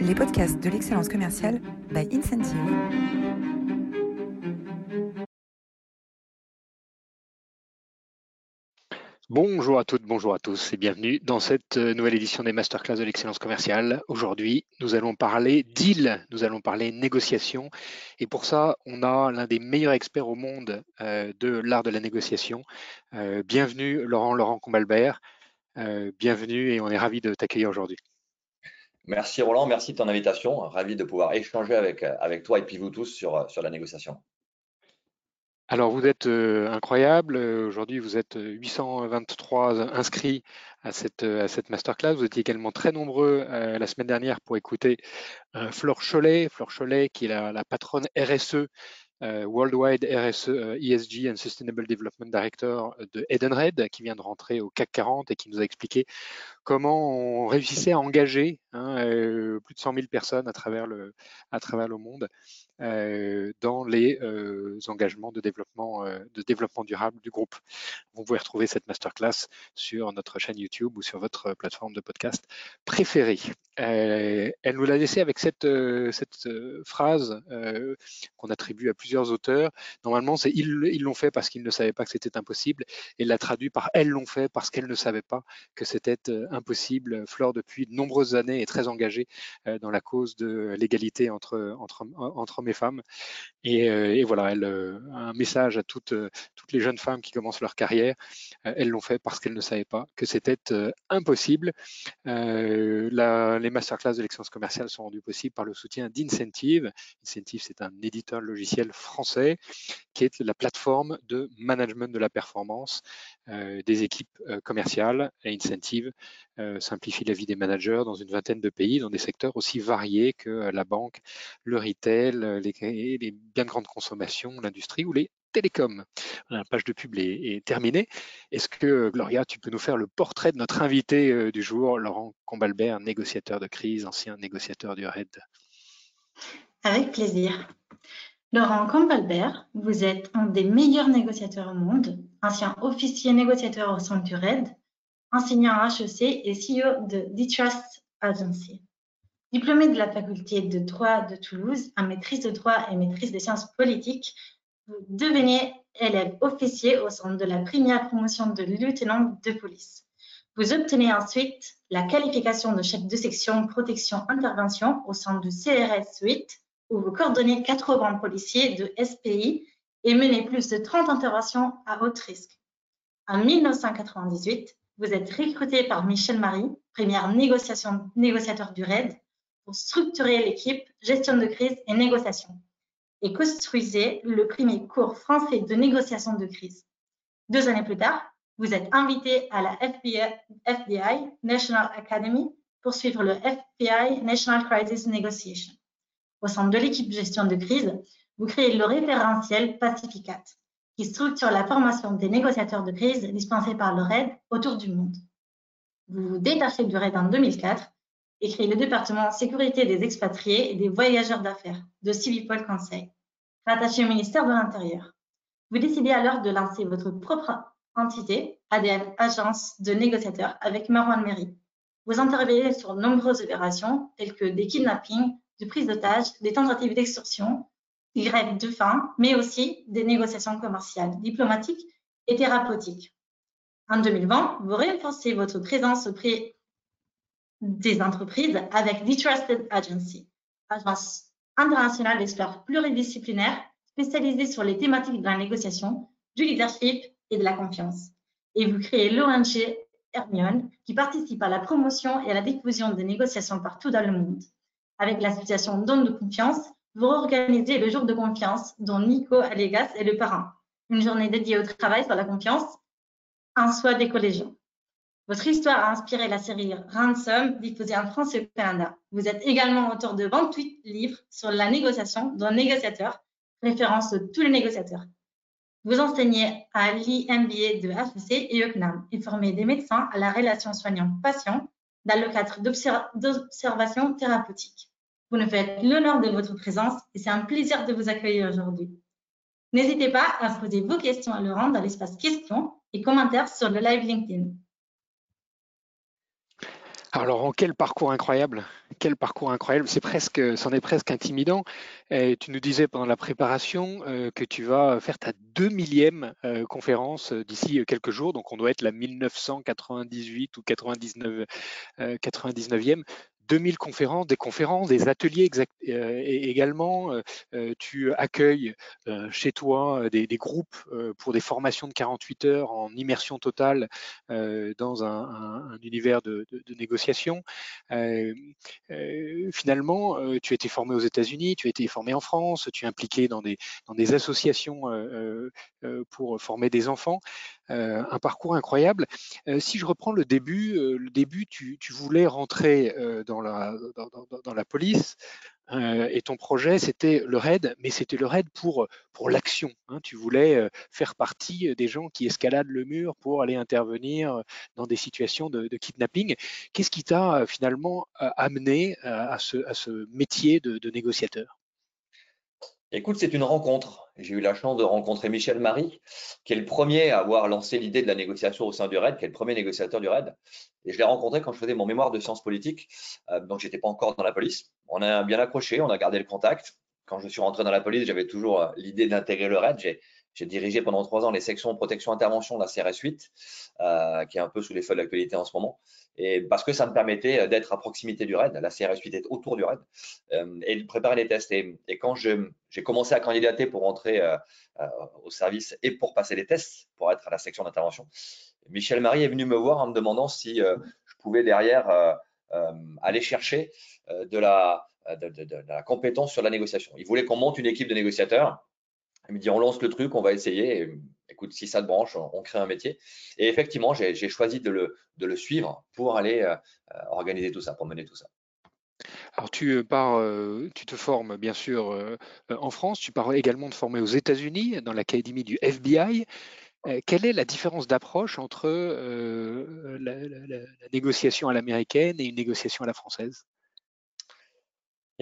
les podcasts de l'excellence commerciale by Incentive. Bonjour à toutes, bonjour à tous et bienvenue dans cette euh, nouvelle édition des Masterclass de l'excellence commerciale. Aujourd'hui, nous allons parler deal, nous allons parler négociation et pour ça, on a l'un des meilleurs experts au monde euh, de l'art de la négociation. Euh, bienvenue Laurent Laurent Combalbert, bienvenue et on est ravi de t'accueillir aujourd'hui. Merci Roland, merci de ton invitation. Ravi de pouvoir échanger avec, toi et puis vous tous sur, la négociation. Alors, vous êtes euh, incroyable. Aujourd'hui, vous êtes 823 inscrits à cette, à cette masterclass. Vous étiez également très nombreux euh, la semaine dernière pour écouter euh, Flore Cholet. Qui est la, patronne RSE euh, Worldwide RSE ESG and Sustainable Development Director de Edenred, qui vient de rentrer au CAC 40 et qui nous a expliqué comment on réussissait à engager hein, euh, plus de 100 000 personnes à travers le, monde euh, dans les engagements de développement, durable du groupe. Vous pouvez retrouver cette masterclass sur notre chaîne YouTube ou sur votre plateforme de podcast préférée. elle nous l'a laissé avec cette, phrase qu'on attribue à plusieurs auteurs. Normalement, c'est ils l'ont fait parce qu'ils ne savaient pas que c'était impossible et l'a traduit par elles l'ont fait parce qu'elles ne savaient pas que c'était euh, impossible. Flore, depuis de nombreuses années, est très engagée euh, dans la cause de l'égalité entre, hommes et femmes. Et, euh, voilà, elle a un message à toutes, les jeunes femmes qui commencent leur carrière. Elles l'ont fait parce qu'elles ne savaient pas que c'était impossible. Les masterclass de l'excellence commerciale sont rendues possibles par le soutien d'Incentive. Incentive, c'est un éditeur logiciel français, qui est la plateforme de management de la performance euh, des équipes euh, commerciales et Incentive euh, simplifie la vie des managers dans une vingtaine de pays, dans des secteurs aussi variés que la banque, le retail, les, les biens de grande consommation, l'industrie ou les télécoms. La page de pub est, terminée. Est-ce que, Gloria, tu peux nous faire le portrait de notre invité du jour, Laurent Combalbert, négociateur de crise, ancien négociateur du RED? Avec plaisir. Laurent Campbell-Bert, vous êtes un des meilleurs négociateurs au monde, ancien officier négociateur au sein du RED, enseignant à HEC et CEO de D-Trust Agency. Diplômé de la faculté de droit de Toulouse en maîtrise de droit et maîtrise des sciences politiques, vous devenez élève officier au sein de la première promotion de lieutenant de police. Vous obtenez ensuite la qualification de chef de section protection intervention au sein du CRS 8 où vous coordonnez 80 policiers de SPI et menez plus de 30 interventions à haut risque. En 1998, vous êtes recruté par Michel Marie, première négociateur du RAID, pour structurer l'équipe gestion de crise et négociation et construisez le premier cours français de négociation de crise. Deux années plus tard, vous êtes invité à la FBI, FBI National Academy pour suivre le FBI National Crisis Negotiation. Au sein de l'équipe gestion de crise, vous créez le référentiel Pacificat, qui structure la formation des négociateurs de crise dispensés par le RAID autour du monde. Vous vous détachez du RAID en 2004 et créez le département sécurité des expatriés et des voyageurs d'affaires de Civipol Conseil, rattaché au ministère de l'Intérieur. Vous décidez alors de lancer votre propre entité, ADN Agence de négociateurs, avec Marwan Meri. Vous intervenez sur nombreuses opérations telles que des kidnappings, de prise d'otages, des tentatives d'extorsion, des grèves de faim, mais aussi des négociations commerciales, diplomatiques et thérapeutiques. En 2020, vous renforcez votre présence auprès des entreprises avec The Trusted Agency, agence internationale d'experts pluridisciplinaires spécialisée sur les thématiques de la négociation, du leadership et de la confiance. Et vous créez l'ONG Hermione qui participe à la promotion et à la diffusion des négociations partout dans le monde avec l'association Donne de confiance, vous organisez le jour de confiance dont Nico Allegas est le parrain. Une journée dédiée au travail sur la confiance, un soi des collégiens. Votre histoire a inspiré la série Ransom, diffusée en France et au Canada. Vous êtes également auteur de 28 livres sur la négociation, dont Négociateur, référence de tous les négociateurs. Vous enseignez à l'IMBA de HEC et UCNAM et formez des médecins à la relation soignant-patient dans le cadre d'observation thérapeutique. Vous nous faites l'honneur de votre présence et c'est un plaisir de vous accueillir aujourd'hui. N'hésitez pas à poser vos questions à Laurent dans l'espace questions et commentaires sur le live LinkedIn. Alors, en quel parcours incroyable Quel parcours incroyable C'est presque, c'en est presque intimidant. Tu nous disais pendant la préparation euh, que tu vas faire ta deux millième euh, conférence euh, d'ici quelques jours. Donc, on doit être la 1998 ou 99, 99e. 2000 conférences, des conférences, des ateliers euh, également. Euh, euh, tu accueilles chez toi des, groupes pour des formations de 48 heures en immersion totale dans un, univers de, négociation. finalement, tu as été formé aux États-Unis, tu as été formé en France, tu es impliqué dans des associations pour former des enfants. Un parcours incroyable. si je reprends le début, le début, tu, voulais rentrer dans la, police. Euh, et ton projet, c'était le RAID, mais c'était le RAID pour, pour l'action. Hein. Tu voulais euh, faire partie des gens qui escaladent le mur pour aller intervenir dans des situations de, kidnapping. Qu'est-ce qui t'a finalement amené à ce métier de négociateur? Écoute, c'est une rencontre. J'ai eu la chance de rencontrer Michel Marie, qui est le premier à avoir lancé l'idée de la négociation au sein du RAID, qui est le premier négociateur du RAID. Et je l'ai rencontré quand je faisais mon mémoire de sciences politiques, euh, donc j'étais pas encore dans la police. On a bien accroché, on a gardé le contact. Quand je suis rentré dans la police, j'avais toujours euh, l'idée d'intégrer le RAID. Dirigé pendant trois ans les sections protection intervention de la CRS 8, euh, qui est un peu sous les feux de l'actualité en ce moment et parce que ça me permettait d'être à proximité du RAID, la CRS 8 est autour du RAID, euh, et de préparer les tests. Et, quand j'ai commencé à candidater pour entrer euh, euh, au service et pour passer les tests, pour être à la section d'intervention, Michel Marie est venu me voir en me demandant si je pouvais derrière aller chercher de la, de la compétence sur la négociation. Il voulait qu'on monte une équipe de négociateurs il me dit, on lance le truc, on va essayer. écoute, si ça te branche, on, crée un métier. Et effectivement, j'ai choisi de le, suivre pour aller euh, euh, organiser tout ça, pour mener tout ça. Alors tu euh, pars, tu te formes bien sûr en France, tu pars également te former aux États-Unis dans l'académie du FBI. quelle est la différence d'approche entre la, négociation à l'américaine et une négociation à la française?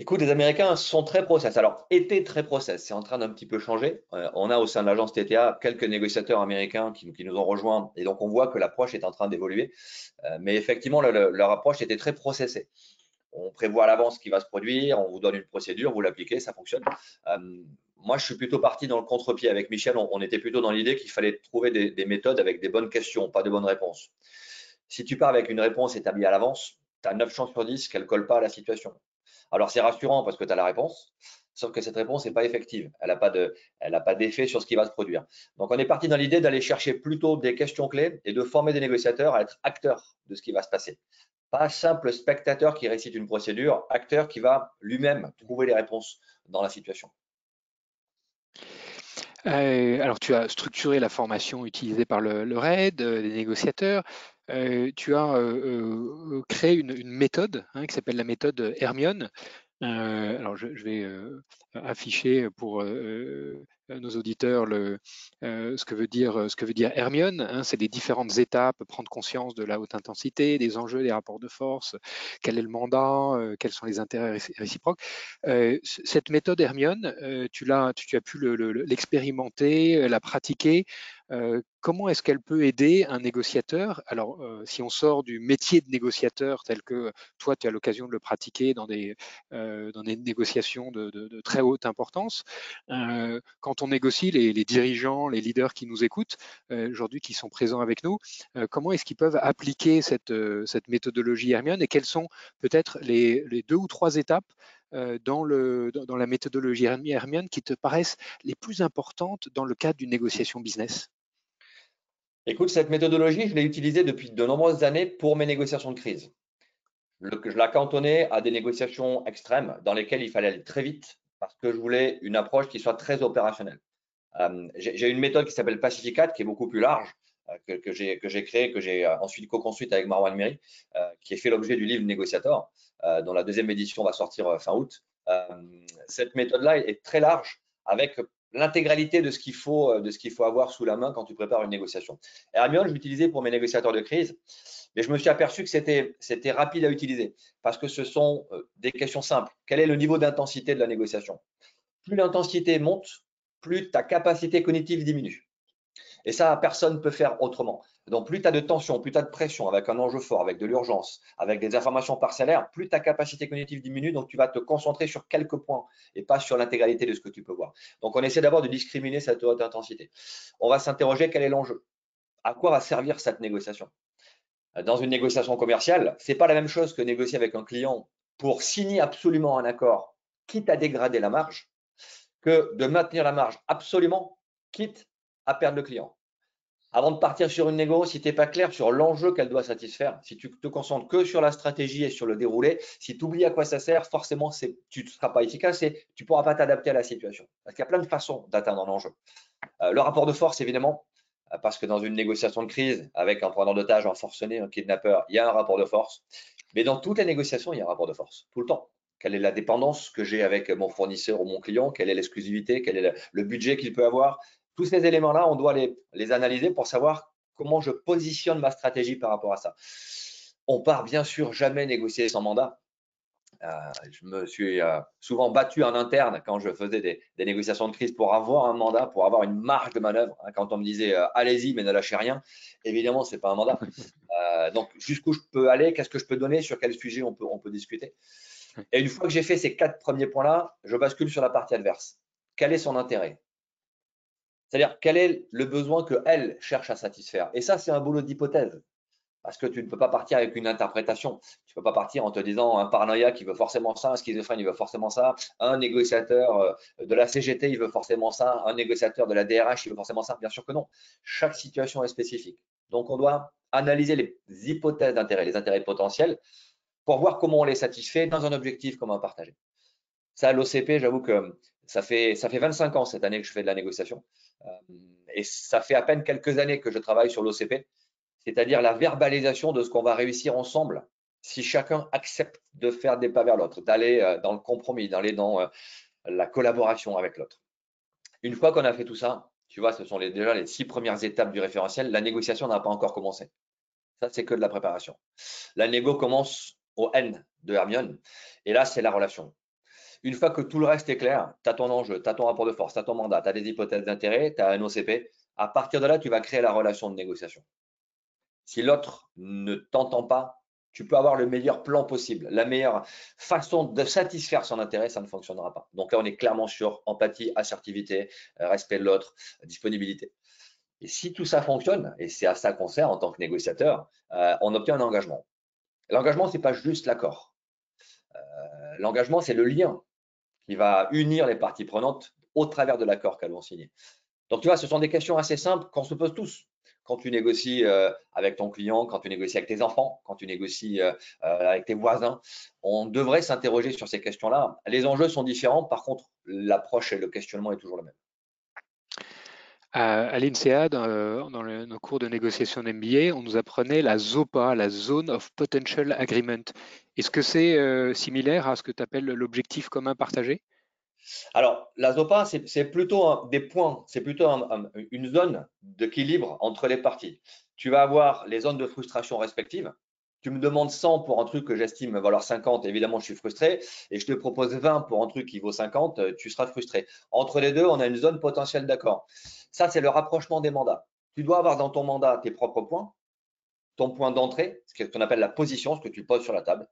Écoute, les Américains sont très process. Alors, étaient très process. C'est en train d'un petit peu changer. Euh, on a au sein de l'agence TTA quelques négociateurs américains qui, nous ont rejoints. Et donc, on voit que l'approche est en train d'évoluer. Euh, mais effectivement, leur approche était très processée. On prévoit à l'avance ce qui va se produire. On vous donne une procédure, vous l'appliquez, ça fonctionne. Euh, moi, je suis plutôt parti dans le contre-pied. Avec Michel, on, était plutôt dans l'idée qu'il fallait trouver des, des méthodes avec des bonnes questions, pas de bonnes réponses. Si tu pars avec une réponse établie à l'avance, tu as 9 chances sur 10 qu'elle ne colle pas à la situation. Alors c'est rassurant parce que tu as la réponse, sauf que cette réponse n'est pas effective. Elle n'a pas d'effet sur ce qui va se produire. Donc on est parti dans l'idée d'aller chercher plutôt des questions clés et de former des négociateurs à être acteurs de ce qui va se passer. Pas simple spectateur qui récite une procédure, acteur qui va lui-même trouver les réponses dans la situation. Euh, alors, tu as structuré la formation utilisée par le, RAID, euh, les négociateurs. Euh, tu as créé une, méthode hein, qui s'appelle la méthode Hermione. alors, je, vais afficher pour nos auditeurs le, ce, que veut dire, ce que veut dire Hermione. Hein, c'est les différentes étapes, prendre conscience de la haute intensité, des enjeux, des rapports de force, quel est le mandat, quels sont les intérêts réciproques. cette méthode Hermione, tu, as, tu, as pu l'expérimenter, la pratiquer. Euh, comment est-ce qu'elle peut aider un négociateur? Alors, euh, si on sort du métier de négociateur tel que toi, tu as l'occasion de le pratiquer dans des, euh, dans des négociations de, très haute importance, quand on négocie, les, dirigeants, les leaders qui nous écoutent aujourd'hui, qui sont présents avec nous, comment est-ce qu'ils peuvent appliquer cette, cette méthodologie Hermione et quelles sont peut-être les, deux ou trois étapes dans, la méthodologie Hermione qui te paraissent les plus importantes dans le cadre d'une négociation business? Écoute, cette méthodologie, je l'ai utilisée depuis de nombreuses années pour mes négociations de crise. je la cantonnais à des négociations extrêmes dans lesquelles il fallait aller très vite parce que je voulais une approche qui soit très opérationnelle. Euh, j'ai une méthode qui s'appelle Pacificat qui est beaucoup plus large, euh, que, j'ai créée, que j'ai euh, ensuite co-construite avec Marwan Miri, qui est fait l'objet du livre Négociator, dont la deuxième édition va sortir fin août. cette méthode-là est très large avec l'intégralité de ce qu'il faut, euh, de ce qu'il faut avoir sous la main quand tu prépares une négociation. Hermione, je l'utilisais pour mes négociateurs de crise, mais je me suis aperçu que c'était, rapide à utiliser parce que ce sont euh, des questions simples. Quel est le niveau d'intensité de la négociation? Plus l'intensité monte, plus ta capacité cognitive diminue. Et ça, personne ne peut faire autrement. Donc, plus tu as de tension, plus tu as de pression, avec un enjeu fort, avec de l'urgence, avec des informations parcellaires, plus ta capacité cognitive diminue. Donc, tu vas te concentrer sur quelques points et pas sur l'intégralité de ce que tu peux voir. Donc, on essaie d'abord de discriminer cette haute intensité. On va s'interroger quel est l'enjeu? À quoi va servir cette négociation? Dans une négociation commerciale, ce n'est pas la même chose que négocier avec un client pour signer absolument un accord, quitte à dégrader la marge, que de maintenir la marge absolument, quitte à perdre le client. Avant de partir sur une négo, si tu n'es pas clair sur l'enjeu qu'elle doit satisfaire, si tu te concentres que sur la stratégie et sur le déroulé, si tu oublies à quoi ça sert, forcément, tu ne seras pas efficace et tu ne pourras pas t'adapter à la situation. Parce qu'il y a plein de façons d'atteindre un enjeu. Euh, le rapport de force, évidemment, parce que dans une négociation de crise, avec un preneur d'otage, un forcené, un kidnappeur, il y a un rapport de force. Mais dans toutes les négociations, il y a un rapport de force, tout le temps. Quelle est la dépendance que j'ai avec mon fournisseur ou mon client? Quelle est l'exclusivité? Quel est le budget qu'il peut avoir? Tous ces éléments-là, on doit les, analyser pour savoir comment je positionne ma stratégie par rapport à ça. On part bien sûr jamais négocier sans mandat. Euh, je me suis euh, souvent battu en interne quand je faisais des, négociations de crise pour avoir un mandat, pour avoir une marge de manœuvre. Hein, quand on me disait euh, allez-y mais ne lâchez rien, évidemment ce n'est pas un mandat. donc jusqu'où je peux aller, qu'est-ce que je peux donner, sur quel sujet on peut, on peut discuter. Et une fois que j'ai fait ces quatre premiers points-là, je bascule sur la partie adverse. Quel est son intérêt? C'est-à-dire, quel est le besoin qu'elle cherche à satisfaire? Et ça, c'est un boulot d'hypothèse. Parce que tu ne peux pas partir avec une interprétation. Tu ne peux pas partir en te disant un paranoïa qui veut forcément ça, un schizophrène, il veut forcément ça, un négociateur euh, de la CGT, il veut forcément ça, un négociateur de la DRH, il veut forcément ça. Bien sûr que non. Chaque situation est spécifique. Donc, on doit analyser les hypothèses d'intérêt, les intérêts potentiels, pour voir comment on les satisfait dans un objectif commun partagé. Ça, l'OCP, j'avoue que ça fait, ça fait 25 ans cette année que je fais de la négociation. Euh, et ça fait à peine quelques années que je travaille sur l'OCP, c'est-à-dire la verbalisation de ce qu'on va réussir ensemble si chacun accepte de faire des pas vers l'autre, d'aller euh, dans le compromis, d'aller dans euh, la collaboration avec l'autre. Une fois qu'on a fait tout ça, tu vois, ce sont déjà les six premières étapes du référentiel. La négociation n'a pas encore commencé. Ça, c'est que de la préparation. La négo commence au N de Hermione. Et là, c'est la relation. Une fois que tout le reste est clair, tu as ton enjeu, tu as ton rapport de force, tu as ton mandat, tu as des hypothèses d'intérêt, tu as un OCP. À partir de là, tu vas créer la relation de négociation. Si l'autre ne t'entend pas, tu peux avoir le meilleur plan possible, la meilleure façon de satisfaire son intérêt, ça ne fonctionnera pas. Donc là, on est clairement sur empathie, assertivité, euh, respect de l'autre, disponibilité. Et si tout ça fonctionne, et c'est à ça qu'on sert en tant que négociateur, euh, on obtient un engagement. L'engagement, ce n'est pas juste l'accord. Euh, l'engagement, c'est le lien qui va unir les parties prenantes au travers de l'accord qu'elles vont signer. Donc, tu vois, ce sont des questions assez simples qu'on se pose tous. Quand tu négocies euh, avec ton client, quand tu négocies avec tes enfants, quand tu négocies euh, euh, avec tes voisins, on devrait s'interroger sur ces questions-là. Les enjeux sont différents, par contre, l'approche et le questionnement est toujours le même. À, l'INSEAD, dans, nos cours de négociation d'MBA, on nous apprenait la ZOPA, la Zone of Potential Agreement. Est-ce que c'est similaire à ce que tu appelles l'objectif commun partagé? Alors, la ZOPA, c'est plutôt des points, c'est plutôt une zone d'équilibre entre les parties. Tu vas avoir les zones de frustration respectives. Tu me demandes 100 pour un truc que j'estime valoir 50, évidemment, je suis frustré. Et je te propose 20 pour un truc qui vaut 50, euh, tu seras frustré. Entre les deux, on a une zone potentielle d'accord. Ça, c'est le rapprochement des mandats. Tu dois avoir dans ton mandat tes propres points, ton point d'entrée, ce qu'on appelle la position, ce que tu poses sur la table,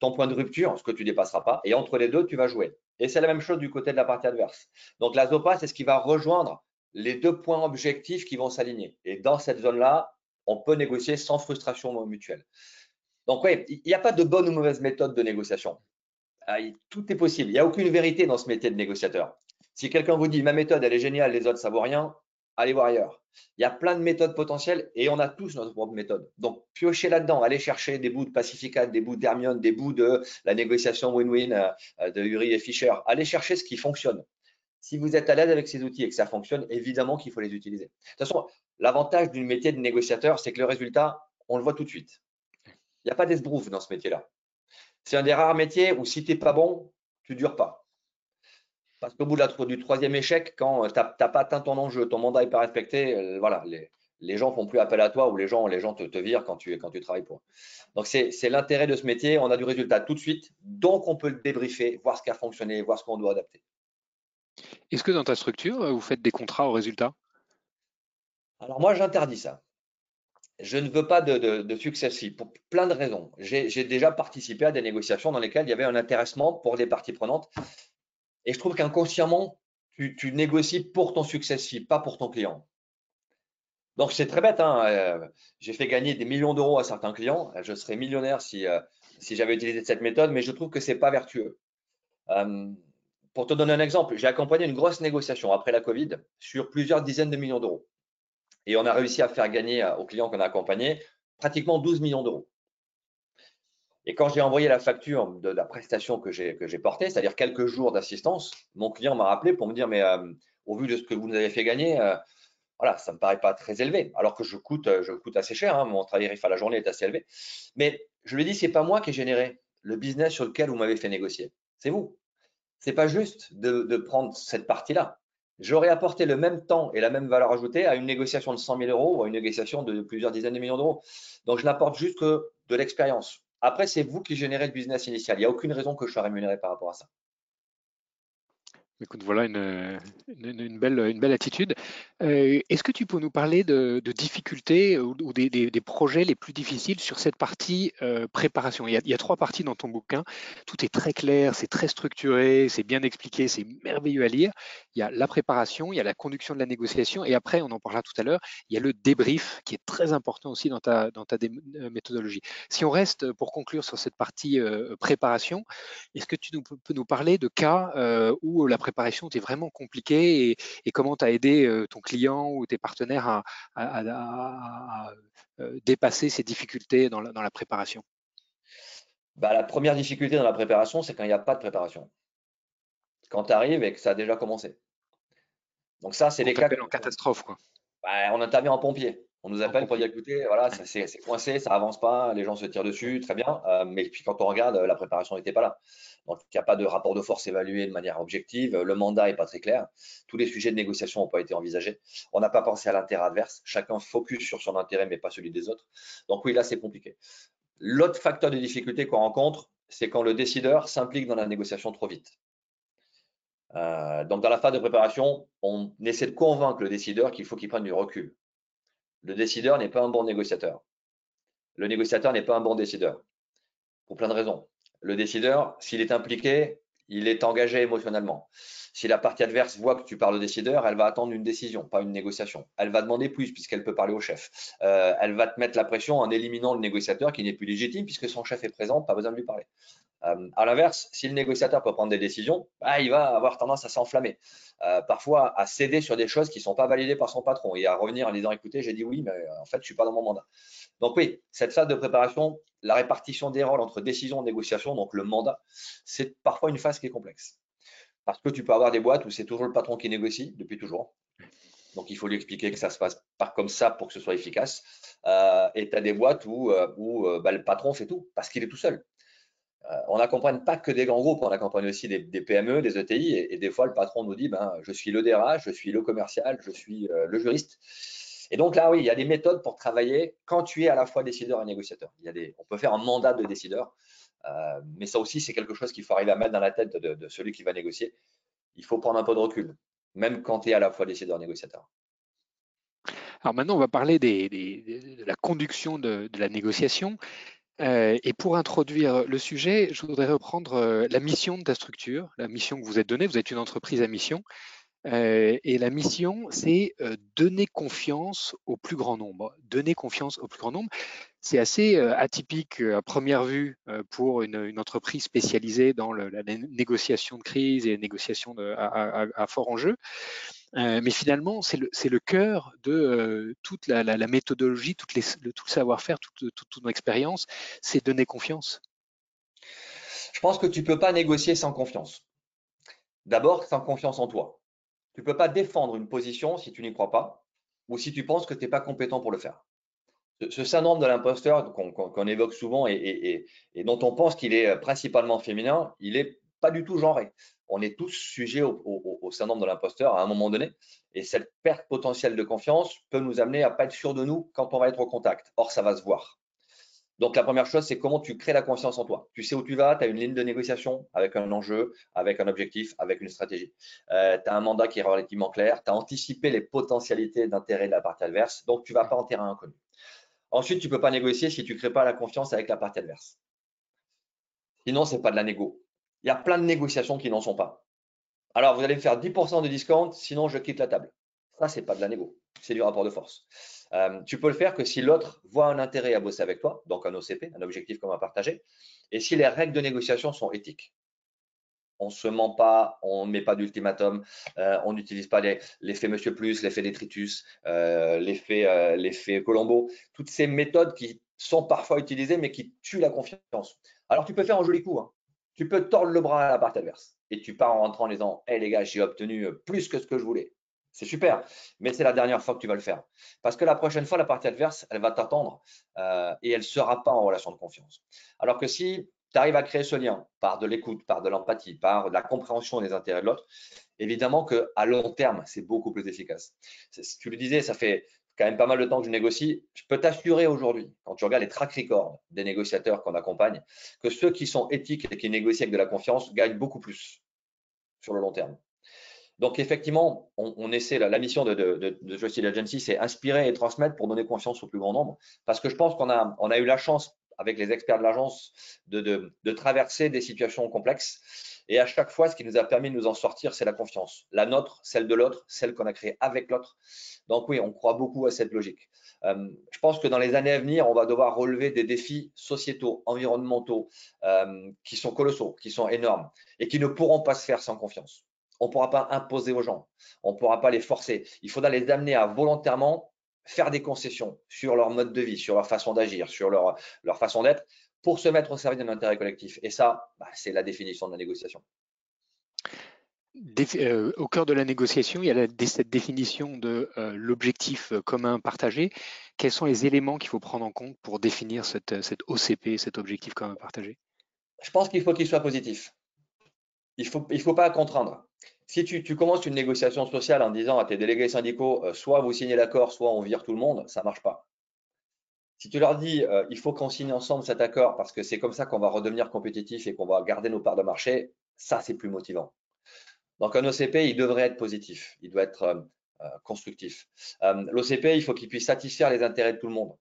ton point de rupture, ce que tu dépasseras pas, et entre les deux, tu vas jouer. Et c'est la même chose du côté de la partie adverse. Donc la ZOPA, c'est ce qui va rejoindre les deux points objectifs qui vont s'aligner. Et dans cette zone-là, on peut négocier sans frustration mutuelle. Donc oui, il n'y a pas de bonne ou mauvaise méthode de négociation. Tout est possible. Il n'y a aucune vérité dans ce métier de négociateur. Si quelqu'un vous dit ma méthode, elle est géniale, les autres, ça vaut rien, allez voir ailleurs. Il y a plein de méthodes potentielles et on a tous notre propre méthode. Donc, piochez là-dedans, allez chercher des bouts de Pacifica, des bouts d'Hermione, des bouts de la négociation win-win euh, de Uri et Fischer. Allez chercher ce qui fonctionne. Si vous êtes à l'aise avec ces outils et que ça fonctionne, évidemment qu'il faut les utiliser. De toute façon, l'avantage d'une métier de négociateur, c'est que le résultat, on le voit tout de suite. Il n'y a pas d'esbrouf dans ce métier-là. C'est un des rares métiers où si tu n'es pas bon, tu ne dures pas. Parce qu'au bout du troisième échec, quand euh, tu n'as pas atteint ton enjeu, ton mandat n'est pas respecté, euh, voilà, les, les gens font plus appel à toi ou les gens, les gens te, te virent quand tu, quand tu travailles pour eux. Donc, c'est l'intérêt de ce métier. On a du résultat tout de suite. Donc, on peut le débriefer, voir ce qui a fonctionné, voir ce qu'on doit adapter. Est-ce que dans ta structure, vous faites des contrats au résultat? Alors moi, j'interdis ça. Je ne veux pas de, de, succès fee pour plein de raisons. J'ai déjà participé à des négociations dans lesquelles il y avait un intéressement pour les parties prenantes. Et je trouve qu'inconsciemment, tu, négocies pour ton succès fee, pas pour ton client. Donc c'est très bête. Hein, euh, j'ai fait gagner des millions d'euros à certains clients. Je serais millionnaire si, euh, si j'avais utilisé cette méthode, mais je trouve que ce n'est pas vertueux. Euh, pour te donner un exemple, j'ai accompagné une grosse négociation après la Covid sur plusieurs dizaines de millions d'euros. Et on a réussi à faire gagner aux clients qu'on a accompagnés pratiquement 12 millions d'euros. Et quand j'ai envoyé la facture de la prestation que j'ai portée, c'est-à-dire quelques jours d'assistance, mon client m'a rappelé pour me dire, mais au vu de ce que vous nous avez fait gagner, voilà, ça ne me paraît pas très élevé, alors que je coûte, je coûte assez cher, hein, mon tarif à la journée est assez élevé. Mais je lui ai dit, ce n'est pas moi qui ai généré le business sur lequel vous m'avez fait négocier, c'est vous. Ce n'est pas juste de, prendre cette partie-là. J'aurais apporté le même temps et la même valeur ajoutée à une négociation de 100 000 euros ou à une négociation de plusieurs dizaines de millions d'euros. Donc, je n'apporte juste que de l'expérience. Après, c'est vous qui générez le business initial. Il n'y a aucune raison que je sois rémunéré par rapport à ça. Écoute, voilà une, belle, attitude. Euh, est-ce que tu peux nous parler de, difficultés ou, des, projets les plus difficiles sur cette partie euh, préparation? Il y, a, trois parties dans ton bouquin. Tout est très clair, c'est très structuré, c'est bien expliqué, c'est merveilleux à lire. Il y a la préparation, il y a la conduction de la négociation et après, on en parlera tout à l'heure, il y a le débrief qui est très important aussi dans ta, dans ta euh, méthodologie. Si on reste pour conclure sur cette partie préparation, est-ce que tu peux nous parler de cas où la préparation était vraiment compliquée et, comment tu as aidé euh, ton client ou tes partenaires à, euh, dépasser ces difficultés dans la, préparation? Bah, La première difficulté dans la préparation, c'est quand il n'y a pas de préparation. Quand tu arrives et que ça a déjà commencé. Donc ça, c'est les cas. en catastrophe, quoi. Bah, on intervient en pompier. On nous appelle pour dire écoutez, voilà, c'est coincé, ça avance pas, les gens se tirent dessus, très bien. Euh, mais puis quand on regarde, la préparation n'était pas là. Donc il n'y a pas de rapport de force évalué de manière objective. Le mandat n'est pas très clair. Tous les sujets de négociation n'ont pas été envisagés. On n'a pas pensé à l'intérêt adverse. Chacun focus sur son intérêt, mais pas celui des autres. Donc oui, là, c'est compliqué. L'autre facteur de difficulté qu'on rencontre, c'est quand le décideur s'implique dans la négociation trop vite. Euh, donc dans la phase de préparation, on essaie de convaincre le décideur qu'il faut qu'il prenne du recul. Le décideur n'est pas un bon négociateur. Le négociateur n'est pas un bon décideur. Pour plein de raisons. Le décideur, s'il est impliqué, il est engagé émotionnellement. Si la partie adverse voit que tu parles au décideur, elle va attendre une décision, pas une négociation. Elle va demander plus puisqu'elle peut parler au chef. Euh, elle va te mettre la pression en éliminant le négociateur qui n'est plus légitime puisque son chef est présent, pas besoin de lui parler. Euh, à l'inverse, si le négociateur peut prendre des décisions, bah, il va avoir tendance à s'enflammer, euh, parfois à céder sur des choses qui ne sont pas validées par son patron et à revenir en disant écoutez, j'ai dit oui, mais en fait, je ne suis pas dans mon mandat. Donc oui, cette phase de préparation, la répartition des rôles entre décision et négociation, donc le mandat, c'est parfois une phase qui est complexe. Parce que tu peux avoir des boîtes où c'est toujours le patron qui négocie depuis toujours. Donc, il faut lui expliquer que ça se passe pas comme ça pour que ce soit efficace. Euh, et tu as des boîtes où, euh, euh, bah, le patron fait tout parce qu'il est tout seul. on n'accompagne pas que des grands groupes, on accompagne aussi des, PME, des ETI. Et, des fois, le patron nous dit ben, Je suis le DRH, je suis le commercial, je suis le juriste. Et donc là, oui, il y a des méthodes pour travailler quand tu es à la fois décideur et négociateur. Il y a des, on peut faire un mandat de décideur. Euh, mais ça aussi, c'est quelque chose qu'il faut arriver à mettre dans la tête de, celui qui va négocier. Il faut prendre un peu de recul, même quand tu es à la fois décideur et négociateur. Alors maintenant, on va parler de la conduction de, la négociation. Euh, et pour introduire le sujet, je voudrais reprendre euh, la mission de ta structure, la mission que vous êtes donnée. Vous êtes une entreprise à mission. Et la mission, c'est donner confiance au plus grand nombre. Donner confiance au plus grand nombre. C'est assez atypique à première vue pour une, entreprise spécialisée dans la négociation de crise et négociation à, fort enjeu. mais finalement, c'est le, cœur de toute la, méthodologie, tout le savoir-faire, toute, toute, toute expérience, c'est donner confiance. Je pense que tu ne peux pas négocier sans confiance. D'abord, sans confiance en toi. Tu ne peux pas défendre une position si tu n'y crois pas ou si tu penses que tu n'es pas compétent pour le faire ce syndrome de l'imposteur qu'on évoque souvent et, dont on pense qu'il est principalement féminin, il n'est pas du tout genré. On est tous sujets au, syndrome de l'imposteur à un moment donné. Et cette perte potentielle de confiance peut nous amener à pas être sûr de nous quand on va être au contact. Or, ça va se voir. Donc, la première chose, c'est comment tu crées la confiance en toi. Tu sais où tu vas, tu as une ligne de négociation avec un enjeu, avec un objectif, avec une stratégie. Euh, tu as un mandat qui est relativement clair, tu as anticipé les potentialités d'intérêt de la partie adverse, donc tu ne vas pas en terrain inconnu. Ensuite, tu ne peux pas négocier si tu ne crées pas la confiance avec la partie adverse. Sinon, ce n'est pas de la négo. Il y a plein de négociations qui n'en sont pas. Alors, vous allez faire 10% de discount, sinon je quitte la table. Ça, ce n'est pas de la négo, c'est du rapport de force. Euh, tu peux le faire que si l'autre voit un intérêt à bosser avec toi, donc un OCP, un objectif commun partagé, et si les règles de négociation sont éthiques. On ne se ment pas, on ne met pas d'ultimatum, euh, on n'utilise pas l'effet Monsieur Plus, l'effet détritus, euh, l'effet Colombo, toutes ces méthodes qui sont parfois utilisées mais qui tuent la confiance. Alors tu peux faire un joli coup, hein. tu peux tordre le bras à la partie adverse et tu pars en rentrant en disant Hé les gars, j'ai obtenu plus que ce que je voulais. C'est super, mais c'est la dernière fois que tu vas le faire. Parce que la prochaine fois, la partie adverse, elle va t'attendre euh, et elle ne sera pas en relation de confiance. Alors que si tu arrives à créer ce lien par de l'écoute, par de l'empathie, par de la compréhension des intérêts de l'autre, évidemment qu'à long terme, c'est beaucoup plus efficace. Tu le disais, ça fait quand même pas mal de temps que je négocie. Je peux t'assurer aujourd'hui, quand tu regardes les track records des négociateurs qu'on accompagne, que ceux qui sont éthiques et qui négocient avec de la confiance gagnent beaucoup plus sur le long terme. Donc, effectivement, on, essaie, la, mission de, de, de Agency, c'est inspirer et transmettre pour donner confiance au plus grand nombre. Parce que je pense qu'on a, on a eu la chance, avec les experts de l'agence, de, traverser des situations complexes. Et à chaque fois, ce qui nous a permis de nous en sortir, c'est la confiance. La nôtre, celle de l'autre, celle qu'on a créée avec l'autre. Donc oui, on croit beaucoup à cette logique. Euh, je pense que dans les années à venir, on va devoir relever des défis sociétaux, environnementaux, euh, qui sont colossaux, qui sont énormes et qui ne pourront pas se faire sans confiance. On ne pourra pas imposer aux gens, on ne pourra pas les forcer. Il faudra les amener à volontairement faire des concessions sur leur mode de vie, sur leur façon d'agir, sur leur, leur façon d'être, pour se mettre au service d'un intérêt collectif. Et ça, bah, c'est la définition de la négociation. Euh, au cœur de la négociation, il y a cette définition de euh, l'objectif commun partagé. Quels sont les éléments qu'il faut prendre en compte pour définir cette, OCP, cet objectif commun partagé? Je pense qu'il faut qu'il soit positif. Il ne faut, pas contraindre si tu, commences une négociation sociale en disant à tes délégués syndicaux, euh, soit vous signez l'accord, soit on vire tout le monde, ça ne marche pas. Si tu leur dis, euh, il faut qu'on signe ensemble cet accord parce que c'est comme ça qu'on va redevenir compétitif et qu'on va garder nos parts de marché, ça, c'est plus motivant. Donc, un OCP, il devrait être positif, il doit être euh, constructif. L'OCP, il faut qu'il puisse satisfaire les intérêts de tout le monde.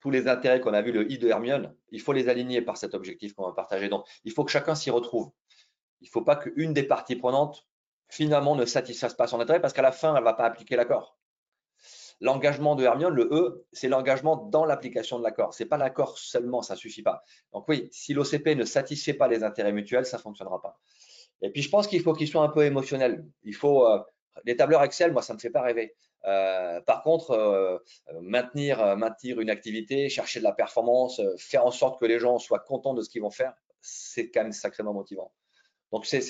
Tous les intérêts qu'on a vu le I de Hermione, il faut les aligner par cet objectif qu'on va partager. Donc, il faut que chacun s'y retrouve. Il ne faut pas qu'une des parties prenantes finalement ne satisfasse pas son intérêt parce qu'à la fin, elle ne va pas appliquer l'accord. L'engagement de Hermione, le E, c'est l'engagement dans l'application de l'accord. Ce n'est pas l'accord seulement, ça ne suffit pas. Donc oui, si l'OCP ne satisfait pas les intérêts mutuels, ça ne fonctionnera pas. Et puis, je pense qu'il faut qu'il soit un peu émotionnel. Il faut, euh, les tableurs Excel, moi, ça ne me fait pas rêver. Euh, par contre, euh, maintenir, maintenir une activité, chercher de la performance, faire en sorte que les gens soient contents de ce qu'ils vont faire, c'est quand même sacrément motivant. Donc, c'est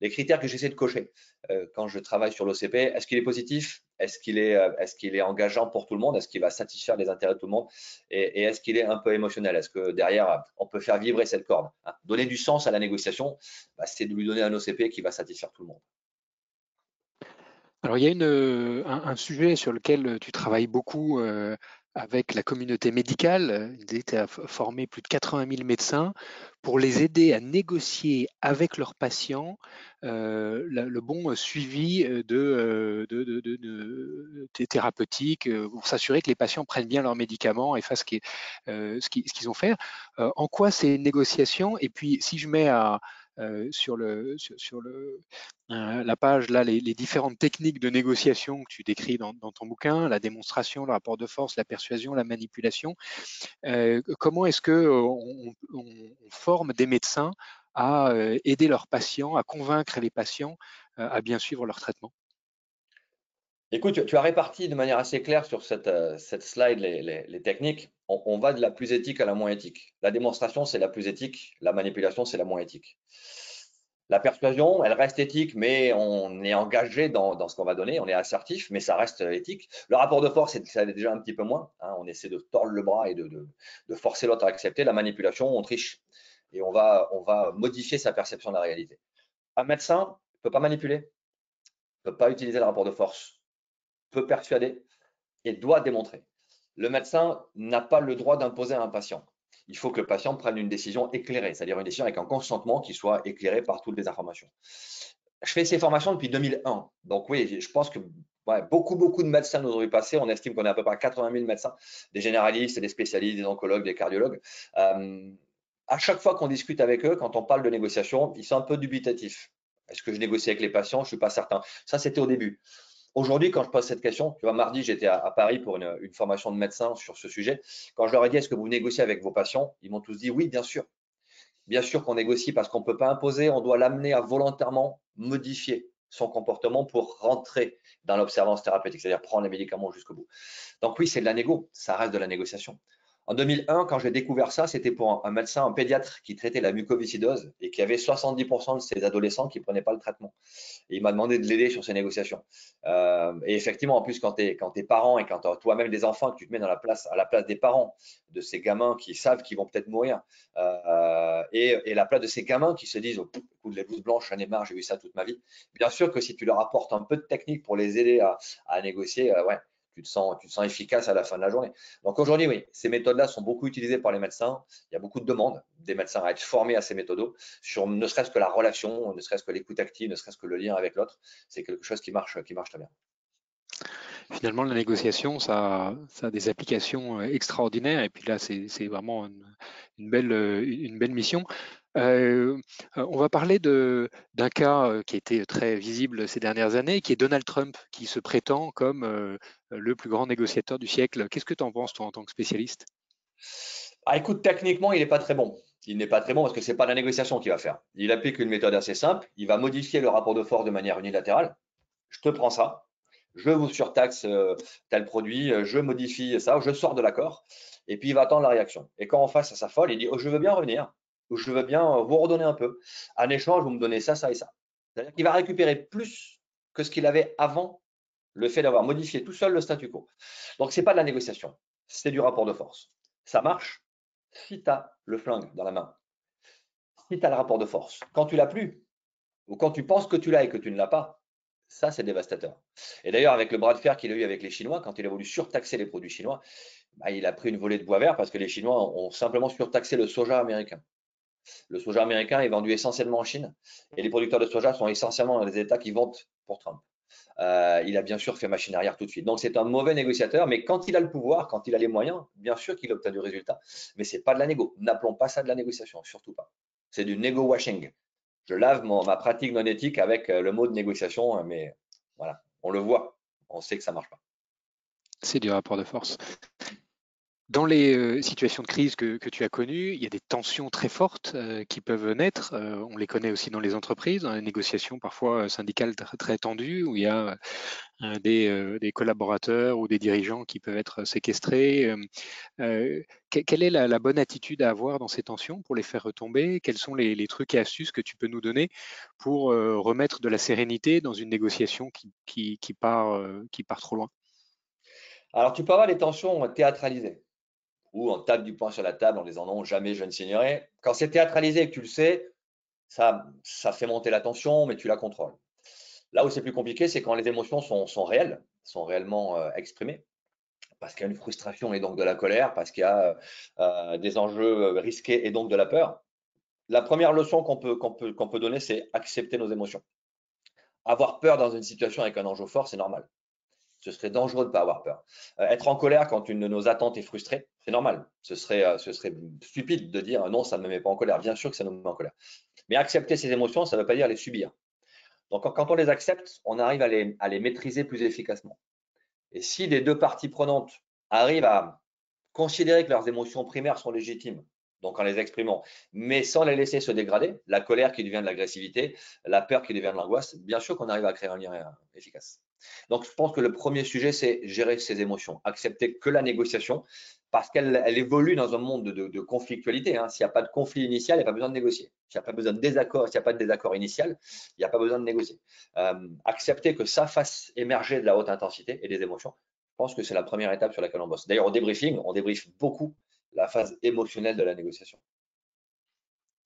les, critères que j'essaie de cocher euh, quand je travaille sur l'OCP. Est-ce qu'il est positif? Est-ce qu'il est, euh, est, est, engageant pour tout le monde? Est-ce qu'il va satisfaire les intérêts de tout le monde? Et, est-ce qu'il est un peu émotionnel? Est-ce que derrière, on peut faire vibrer cette corde? Hein? Donner du sens à la négociation, bah, c'est de lui donner un OCP qui va satisfaire tout le monde. Alors, il y a une, un, sujet sur lequel tu travailles beaucoup euh, avec la communauté médicale. Il a formé plus de 80 000 médecins pour les aider à négocier avec leurs patients euh, le bon suivi euh, de, de, de, de thérapeutiques pour s'assurer que les patients prennent bien leurs médicaments et fassent ce qu'ils ont fait. En quoi ces négociations? Et puis, si je mets à, euh, sur, euh, la page, là, les, différentes techniques de négociation que tu décris dans, ton bouquin, la démonstration, le rapport de force, la persuasion, la manipulation. Euh, comment est-ce que on, forme des médecins à aider leurs patients, à convaincre les patients à bien suivre leur traitement? Écoute, tu as réparti de manière assez claire sur cette, cette slide les techniques on, va de la plus éthique à la moins éthique. La démonstration, c'est la plus éthique. La manipulation, c'est la moins éthique. La persuasion, elle reste éthique, mais on est engagé dans, ce qu'on va donner, on est assertif, mais ça reste éthique. Le rapport de force, ça déjà un petit peu moins. Hein. on essaie de tordre le bras et de, forcer l'autre à accepter. La manipulation, on triche et on va, on va modifier sa perception de la réalité. Un médecin ne peut pas manipuler, ne peut pas utiliser le rapport de force, peut persuader et doit démontrer le médecin n'a pas le droit d'imposer à un patient. il faut que le patient prenne une décision éclairée, c'est-à-dire une décision avec un consentement qui soit éclairé par toutes les informations. Je fais ces formations depuis 2001. Donc oui, je pense que beaucoup, beaucoup de médecins nous ont vu passer. On estime qu'on a à peu près 80 000 médecins, des généralistes, des spécialistes, des oncologues, des cardiologues. Euh, à chaque fois qu'on discute avec eux, quand on parle de négociation, ils sont un peu dubitatifs. Est-ce que je négocie avec les patients? Je ne suis pas certain. Ça, c'était au début. Aujourd'hui, quand je pose cette question, tu vois, mardi, j'étais à, Paris pour une, formation de médecins sur ce sujet. Quand je leur ai dit, est-ce que vous négociez avec vos patients? Ils m'ont tous dit, oui, bien sûr. Bien sûr qu'on négocie parce qu'on ne peut pas imposer, on doit l'amener à volontairement modifier son comportement pour rentrer dans l'observance thérapeutique, c'est-à-dire prendre les médicaments jusqu'au bout. Donc oui, c'est de la négo, ça reste de la négociation. En 2001, quand j'ai découvert ça, c'était pour un, médecin, un pédiatre qui traitait la mucoviscidose et qui avait 70% de ses adolescents qui ne prenaient pas le traitement. Il m'a demandé de l'aider sur ces négociations. Euh, et effectivement, en plus, quand tu es, es, parent et quand toi-même des enfants, tu te mets la à la place des parents de ces gamins qui savent qu'ils vont peut-être mourir euh, et, et, la place de ces gamins qui se disent oh, écoute, les blouses blanches, j'en ai marre, j'ai vu ça toute ma vie. Bien sûr que si tu leur apportes un peu de technique pour les aider à, à négocier, euh, ouais, tu te sens, efficace à la fin de la journée. Donc aujourd'hui, oui, ces méthodes-là sont beaucoup utilisées par les médecins. Il y a beaucoup de demandes des médecins à être formés à ces méthodes sur ne serait-ce que la relation, ne serait-ce que l'écoute active, ne serait-ce que le lien avec l'autre. C'est quelque chose qui marche, qui marche très bien. Finalement, la négociation, ça, a des applications euh, extraordinaires. Et puis là, c'est vraiment une, belle, une belle mission. On va parler d'un cas qui a été très visible ces dernières années, qui est Donald Trump, qui se prétend comme le plus grand négociateur du siècle. Qu'est-ce que tu en penses, toi, en tant que spécialiste? Ah, Écoute, techniquement, il n'est pas très bon. Il n'est pas très bon parce que ce n'est pas la négociation qu'il va faire. Il applique une méthode assez simple. Il va modifier le rapport de force de manière unilatérale. Je te prends ça. Je vous surtaxe tel produit. Je modifie ça. Je sors de l'accord. Et puis, il va attendre la réaction. Et quand on face à sa folle, il dit oh, Je veux bien revenir je veux bien euh, vous redonner un peu. En échange, vous me donnez ça, ça et ça. C'est-à-dire qu'il va récupérer plus que ce qu'il avait avant le fait d'avoir modifié tout seul le statu quo. Donc, ce n'est pas de la négociation, c'est du rapport de force. Ça marche si tu as le flingue dans la main, si tu as le rapport de force. Quand tu l'as plus, ou quand tu penses que tu l'as et que tu ne l'as pas, ça, c'est dévastateur. Et d'ailleurs, avec le bras de fer qu'il a eu avec les Chinois, quand il a voulu surtaxer les produits chinois, bah, il a pris une volée de bois vert parce que les Chinois ont simplement surtaxé le soja américain. Le soja américain est vendu essentiellement en Chine et les producteurs de soja sont essentiellement dans les États qui votent pour Trump. Euh, il a bien sûr fait machine arrière tout de suite. Donc c'est un mauvais négociateur, mais quand il a le pouvoir, quand il a les moyens, bien sûr qu'il obtient du résultat. Mais c'est pas de la négo. N'appelons pas ça de la négociation, surtout pas. C'est du négo washing. Je lave ma pratique non éthique avec euh, le mot de négociation, mais voilà, on le voit, on sait que ça marche pas. C'est du rapport de force. Dans les euh, situations de crise que, tu as connues, il y a des tensions très fortes euh, qui peuvent naître. Euh, on les connaît aussi dans les entreprises, dans les négociations parfois syndicales très, tendues, où il y a des, collaborateurs ou des dirigeants qui peuvent être séquestrés. quelle est la, bonne attitude à avoir dans ces tensions pour les faire retomber? Quels sont les, trucs et astuces que tu peux nous donner pour remettre de la sérénité dans une négociation qui, part, trop loin? Alors, tu peux avoir les tensions théâtralisées où on tape du poing sur la table en disant non, jamais je ne signerai. Quand c'est théâtralisé et que tu le sais, ça, fait monter la tension, mais tu la contrôles. Là où c'est plus compliqué, c'est quand les émotions sont, réelles, sont réellement euh, exprimées, parce qu'il y a une frustration et donc de la colère, parce qu'il y a euh, des enjeux euh, risqués et donc de la peur. La première leçon qu'on peut donner, c'est accepter nos émotions. Avoir peur dans une situation avec un enjeu fort, c'est normal. Ce serait dangereux de ne pas avoir peur. Euh, être en colère quand une de nos attentes est frustrée, c'est normal. Ce serait, euh, stupide de dire non, ça ne me met pas en colère. Bien sûr que ça nous met en colère. Mais accepter ces émotions, ça ne veut pas dire les subir. Donc, quand on les accepte, on arrive à les, à les maîtriser plus efficacement. Et si les deux parties prenantes arrivent à considérer que leurs émotions primaires sont légitimes, donc en les exprimant, mais sans les laisser se dégrader, la colère qui devient de l'agressivité, la peur qui devient de l'angoisse, bien sûr qu'on arrive à créer un lien euh, efficace. Donc, je pense que le premier sujet, c'est gérer ses émotions, accepter que la négociation, parce qu'elle évolue dans un monde de, conflictualité. Hein. S'il n'y a pas de conflit initial, il n'y a pas besoin de négocier. S'il n'y a pas besoin de désaccord, s'il n'y a pas de désaccord initial, il n'y a pas besoin de négocier. Euh, accepter que ça fasse émerger de la haute intensité et des émotions, je pense que c'est la première étape sur laquelle on bosse. D'ailleurs, au débriefing, on débriefe beaucoup la phase émotionnelle de la négociation.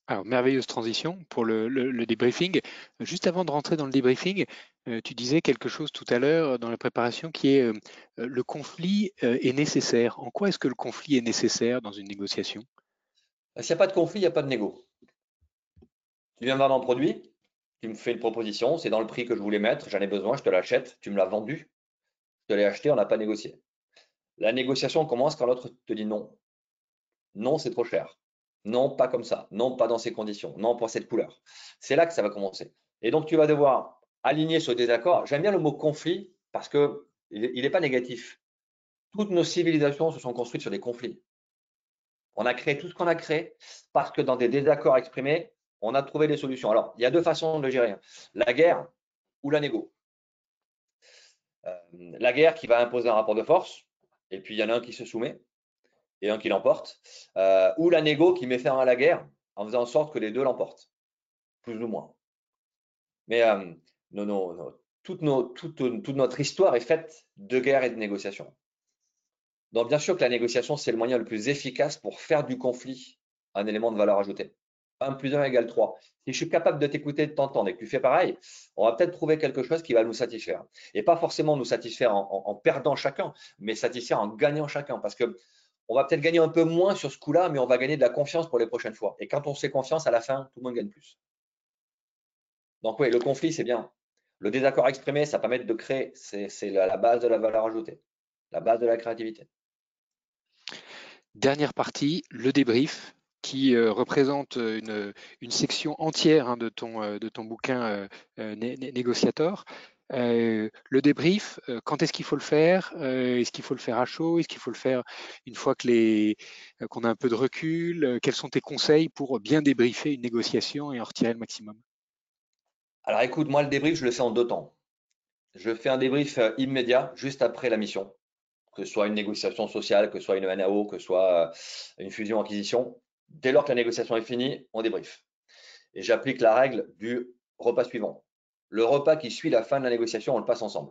Alors, merveilleuse transition pour le, débriefing. Juste avant de rentrer dans le débriefing, euh, tu disais quelque chose tout à l'heure dans la préparation qui est euh, le conflit euh, est nécessaire. En quoi est-ce que le conflit est nécessaire dans une négociation? S'il n'y a pas de conflit, il n'y a pas de négo. Tu viens me vendre un produit, tu me fais une proposition, c'est dans le prix que je voulais mettre, j'en ai besoin, je te l'achète, tu me l'as vendu, je te l'ai acheté, on n'a pas négocié. La négociation commence quand l'autre te dit non. Non, c'est trop cher. Non, pas comme ça. Non, pas dans ces conditions. Non, pour cette couleur. C'est là que ça va commencer. Et donc, tu vas devoir aligner ce désaccord. J'aime bien le mot conflit parce qu'il n'est pas négatif. Toutes nos civilisations se sont construites sur des conflits. On a créé tout ce qu'on a créé parce que dans des désaccords exprimés, on a trouvé des solutions. Alors, il y a deux façons de gérer. La guerre ou la négo. Euh, la guerre qui va imposer un rapport de force, et puis il y en a un qui se soumet et un qui l'emporte, euh, ou la négo qui met fin à la guerre en faisant en sorte que les deux l'emportent, plus ou moins. Mais euh, toute, notre histoire est faite de guerre et de négociation. Donc bien sûr que la négociation, c'est le moyen le plus efficace pour faire du conflit un élément de valeur ajoutée. 1 plus 1 égale 3. Si je suis capable de t'écouter, de t'entendre et que tu fais pareil, on va peut-être trouver quelque chose qui va nous satisfaire. Et pas forcément nous satisfaire en perdant chacun, mais satisfaire en gagnant chacun. Parce que on va peut-être gagner un peu moins sur ce coup-là, mais on va gagner de la confiance pour les prochaines fois. Et quand on sait confiance, à la fin, tout le monde gagne plus. Donc oui, le conflit, c'est bien. Le désaccord exprimé, ça permet de créer, c'est la base de la valeur ajoutée, la base de la créativité. Dernière partie, le débrief, qui euh, représente une, section entière hein, de, ton, euh, de ton bouquin euh, négociateur. Euh, le débrief, euh, quand est-ce qu'il faut le faire? Euh, Est-ce qu'il faut le faire à chaud? Est-ce qu'il faut le faire une fois que qu'on a un peu de recul? Quels sont tes conseils pour bien débriefer une négociation et en retirer le maximum? Alors écoute, moi le débrief, je le fais en deux temps. Je fais un débrief immédiat, juste après la mission, que ce soit une négociation sociale, que ce soit une NAO, que ce soit une fusion-acquisition. Dès lors que la négociation est finie, on débrief. Et j'applique la règle du repas suivant le repas qui suit la fin de la négociation, on le passe ensemble.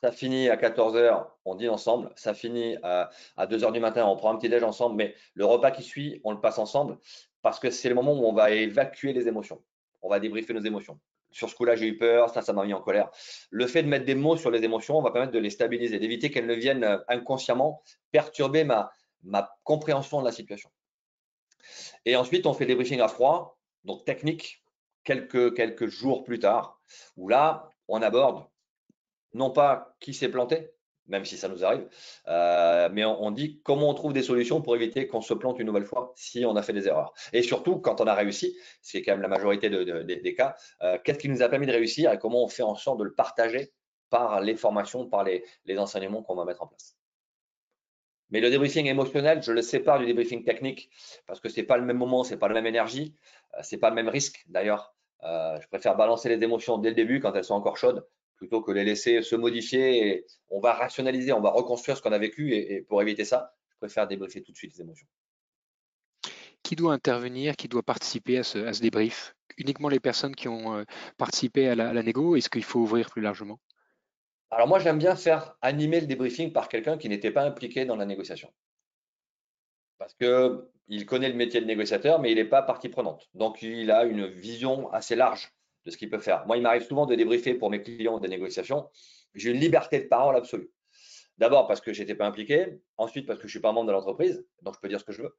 Ça finit à 14h, on dîne ensemble. Ça finit à, 2h du matin, on prend un petit déj ensemble. Mais le repas qui suit, on le passe ensemble parce que c'est le moment où on va évacuer les émotions. On va débriefer nos émotions. Sur ce coup-là, j'ai eu peur, ça, ça m'a mis en colère. Le fait de mettre des mots sur les émotions va permettre de les stabiliser, d'éviter qu'elles ne viennent euh, inconsciemment perturber ma, ma compréhension de la situation. Et ensuite, on fait des briefings à froid, donc technique, quelques, jours plus tard, où là, on aborde non pas qui s'est planté, même si ça nous arrive, euh, mais on, dit comment on trouve des solutions pour éviter qu'on se plante une nouvelle fois si on a fait des erreurs. Et surtout, quand on a réussi, c'est quand même la majorité des cas, euh, qu'est-ce qui nous a permis de réussir et comment on fait en sorte de le partager par les formations, par les enseignements qu'on va mettre en place. Mais le débriefing émotionnel, je le sépare du débriefing technique parce que ce n'est pas le même moment, ce n'est pas la même énergie, euh, ce n'est pas le même risque d'ailleurs. Euh, je préfère balancer les émotions dès le début quand elles sont encore chaudes plutôt que les laisser se modifier. Et on va rationaliser, on va reconstruire ce qu'on a vécu et, pour éviter ça, je préfère débriefer tout de suite les émotions. Qui doit intervenir, qui doit participer à ce, débrief? Uniquement les personnes qui ont euh, participé à la, à la négo Est-ce qu'il faut ouvrir plus largement? Alors moi, j'aime bien faire animer le débriefing par quelqu'un qui n'était pas impliqué dans la négociation. Parce qu'il connaît le métier de négociateur, mais il n'est pas partie prenante. Donc, il a une vision assez large de ce qu'il peut faire. Moi, il m'arrive souvent de débriefer pour mes clients des négociations. J'ai une liberté de parole absolue. D'abord parce que je n'étais pas impliqué, ensuite parce que je ne suis pas membre de l'entreprise, donc je peux dire ce que je veux.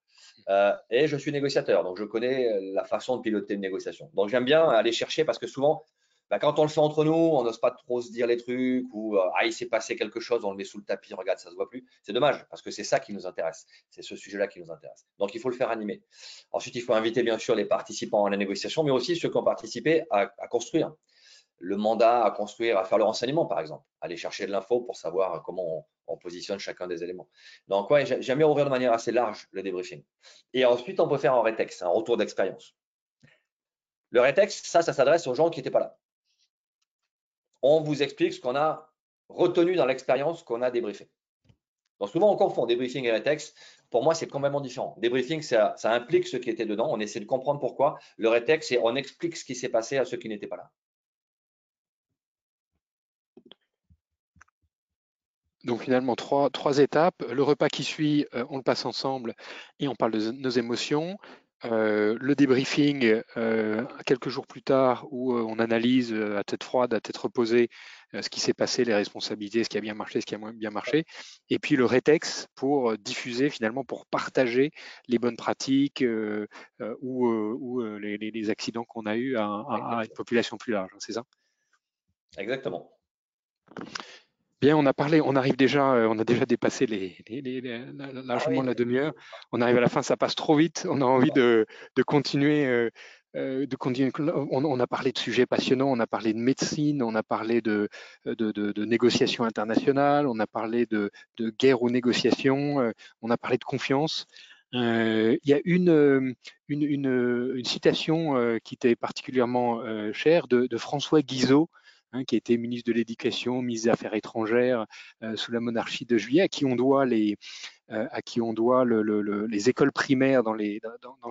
Euh, et je suis négociateur, donc je connais la façon de piloter une négociation. Donc j'aime bien aller chercher parce que souvent, bah, quand on le fait entre nous, on n'ose pas trop se dire les trucs ou euh, ah il s'est passé quelque chose, on le met sous le tapis, regarde ça se voit plus. C'est dommage parce que c'est ça qui nous intéresse, c'est ce sujet-là qui nous intéresse. Donc il faut le faire animer. Ensuite il faut inviter bien sûr les participants à la négociation, mais aussi ceux qui ont participé à, construire le mandat, à construire, à faire le renseignement par exemple, aller chercher de l'info pour savoir comment on, positionne chacun des éléments. Donc ouais, j'aime bien ouvrir de manière assez large le débriefing. Et ensuite on peut faire un rétexte, un retour d'expérience. Le rétexte, ça, ça s'adresse aux gens qui n'étaient pas là on vous explique ce qu'on a retenu dans l'expérience qu'on a débriefé. Souvent, on confond débriefing et rétexte. Pour moi, c'est complètement différent. Débriefing, ça, implique ce qui était dedans. On essaie de comprendre pourquoi. Le rétexte, c'est on explique ce qui s'est passé à ceux qui n'étaient pas là. Donc finalement, trois, trois étapes. Le repas qui suit, euh, on le passe ensemble et on parle de nos émotions. Le débriefing quelques jours plus tard où on analyse à tête froide, à tête reposée ce qui s'est passé, les responsabilités, ce qui a bien marché, ce qui a moins bien marché, et puis le rétex pour diffuser finalement, pour partager les bonnes pratiques ou, les, accidents qu'on a eu à, à, une population plus large, hein, c'est ça? Exactement. Bien, on a parlé, on arrive déjà, euh, on a déjà dépassé les, largement la demi-heure. On arrive à la fin, ça passe trop vite. On a envie de, continuer. Euh, euh, de continuer. On, a parlé de sujets passionnants, on a parlé de médecine, on a parlé de, de, négociations internationales, on a parlé de, guerre ou négociations, on a parlé de confiance. il y a une, une, citation qui était particulièrement chère de, François Guizot, Hein, qui était ministre de l'Éducation, ministre des Affaires étrangères euh, sous la monarchie de Juillet, à qui on doit les, euh, écoles primaires dans,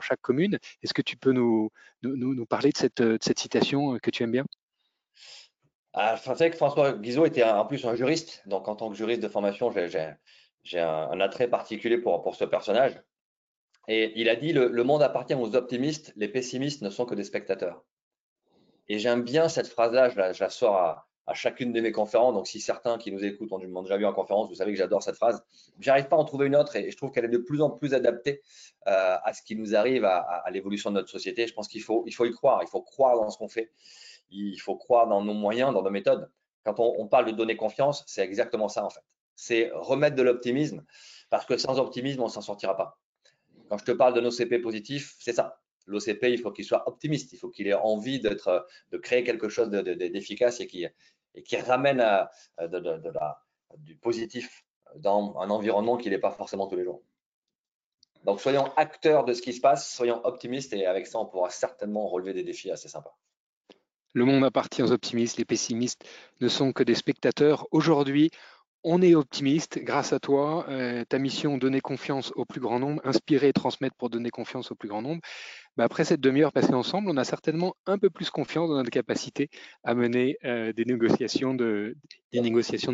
chaque commune. Est-ce que tu peux nous, parler de cette, cette, citation que tu aimes bien? Ah, C'est que François Guizot était en plus un juriste, donc en tant que juriste de formation, j'ai un, attrait particulier pour, pour ce personnage. Et il a dit le monde appartient aux optimistes, les pessimistes ne sont que des spectateurs. Et j'aime bien cette phrase-là, je, la, sors à, chacune de mes conférences. Donc, si certains qui nous écoutent ont déjà vu en conférence, vous savez que j'adore cette phrase. J'arrive pas à en trouver une autre et je trouve qu'elle est de plus en plus adaptée euh, à ce qui nous arrive, à, l'évolution de notre société. Je pense qu'il faut, il faut y croire. Il faut croire dans ce qu'on fait. Il faut croire dans nos moyens, dans nos méthodes. Quand on, parle de donner confiance, c'est exactement ça en fait. C'est remettre de l'optimisme parce que sans optimisme, on s'en sortira pas. Quand je te parle de nos CP positifs, c'est ça l'OCP, il faut qu'il soit optimiste, il faut qu'il ait envie de créer quelque chose d'efficace et qui, ramène la, du positif dans un environnement qui n'est pas forcément tous les jours. Donc, soyons acteurs de ce qui se passe, soyons optimistes et avec ça, on pourra certainement relever des défis assez sympas. Le monde appartient aux optimistes, les pessimistes ne sont que des spectateurs. Aujourd'hui, on est optimiste grâce à toi. Euh, ta mission, donner confiance au plus grand nombre, inspirer et transmettre pour donner confiance au plus grand nombre. Bah, après cette demi-heure passée ensemble, on a certainement un peu plus confiance dans notre capacité à mener euh, des, négociations de,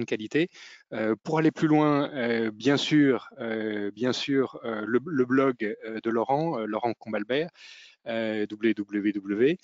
qualité. Euh, pour aller plus loin, bien sûr, le, blog de Laurent, Laurent Combalbert, www.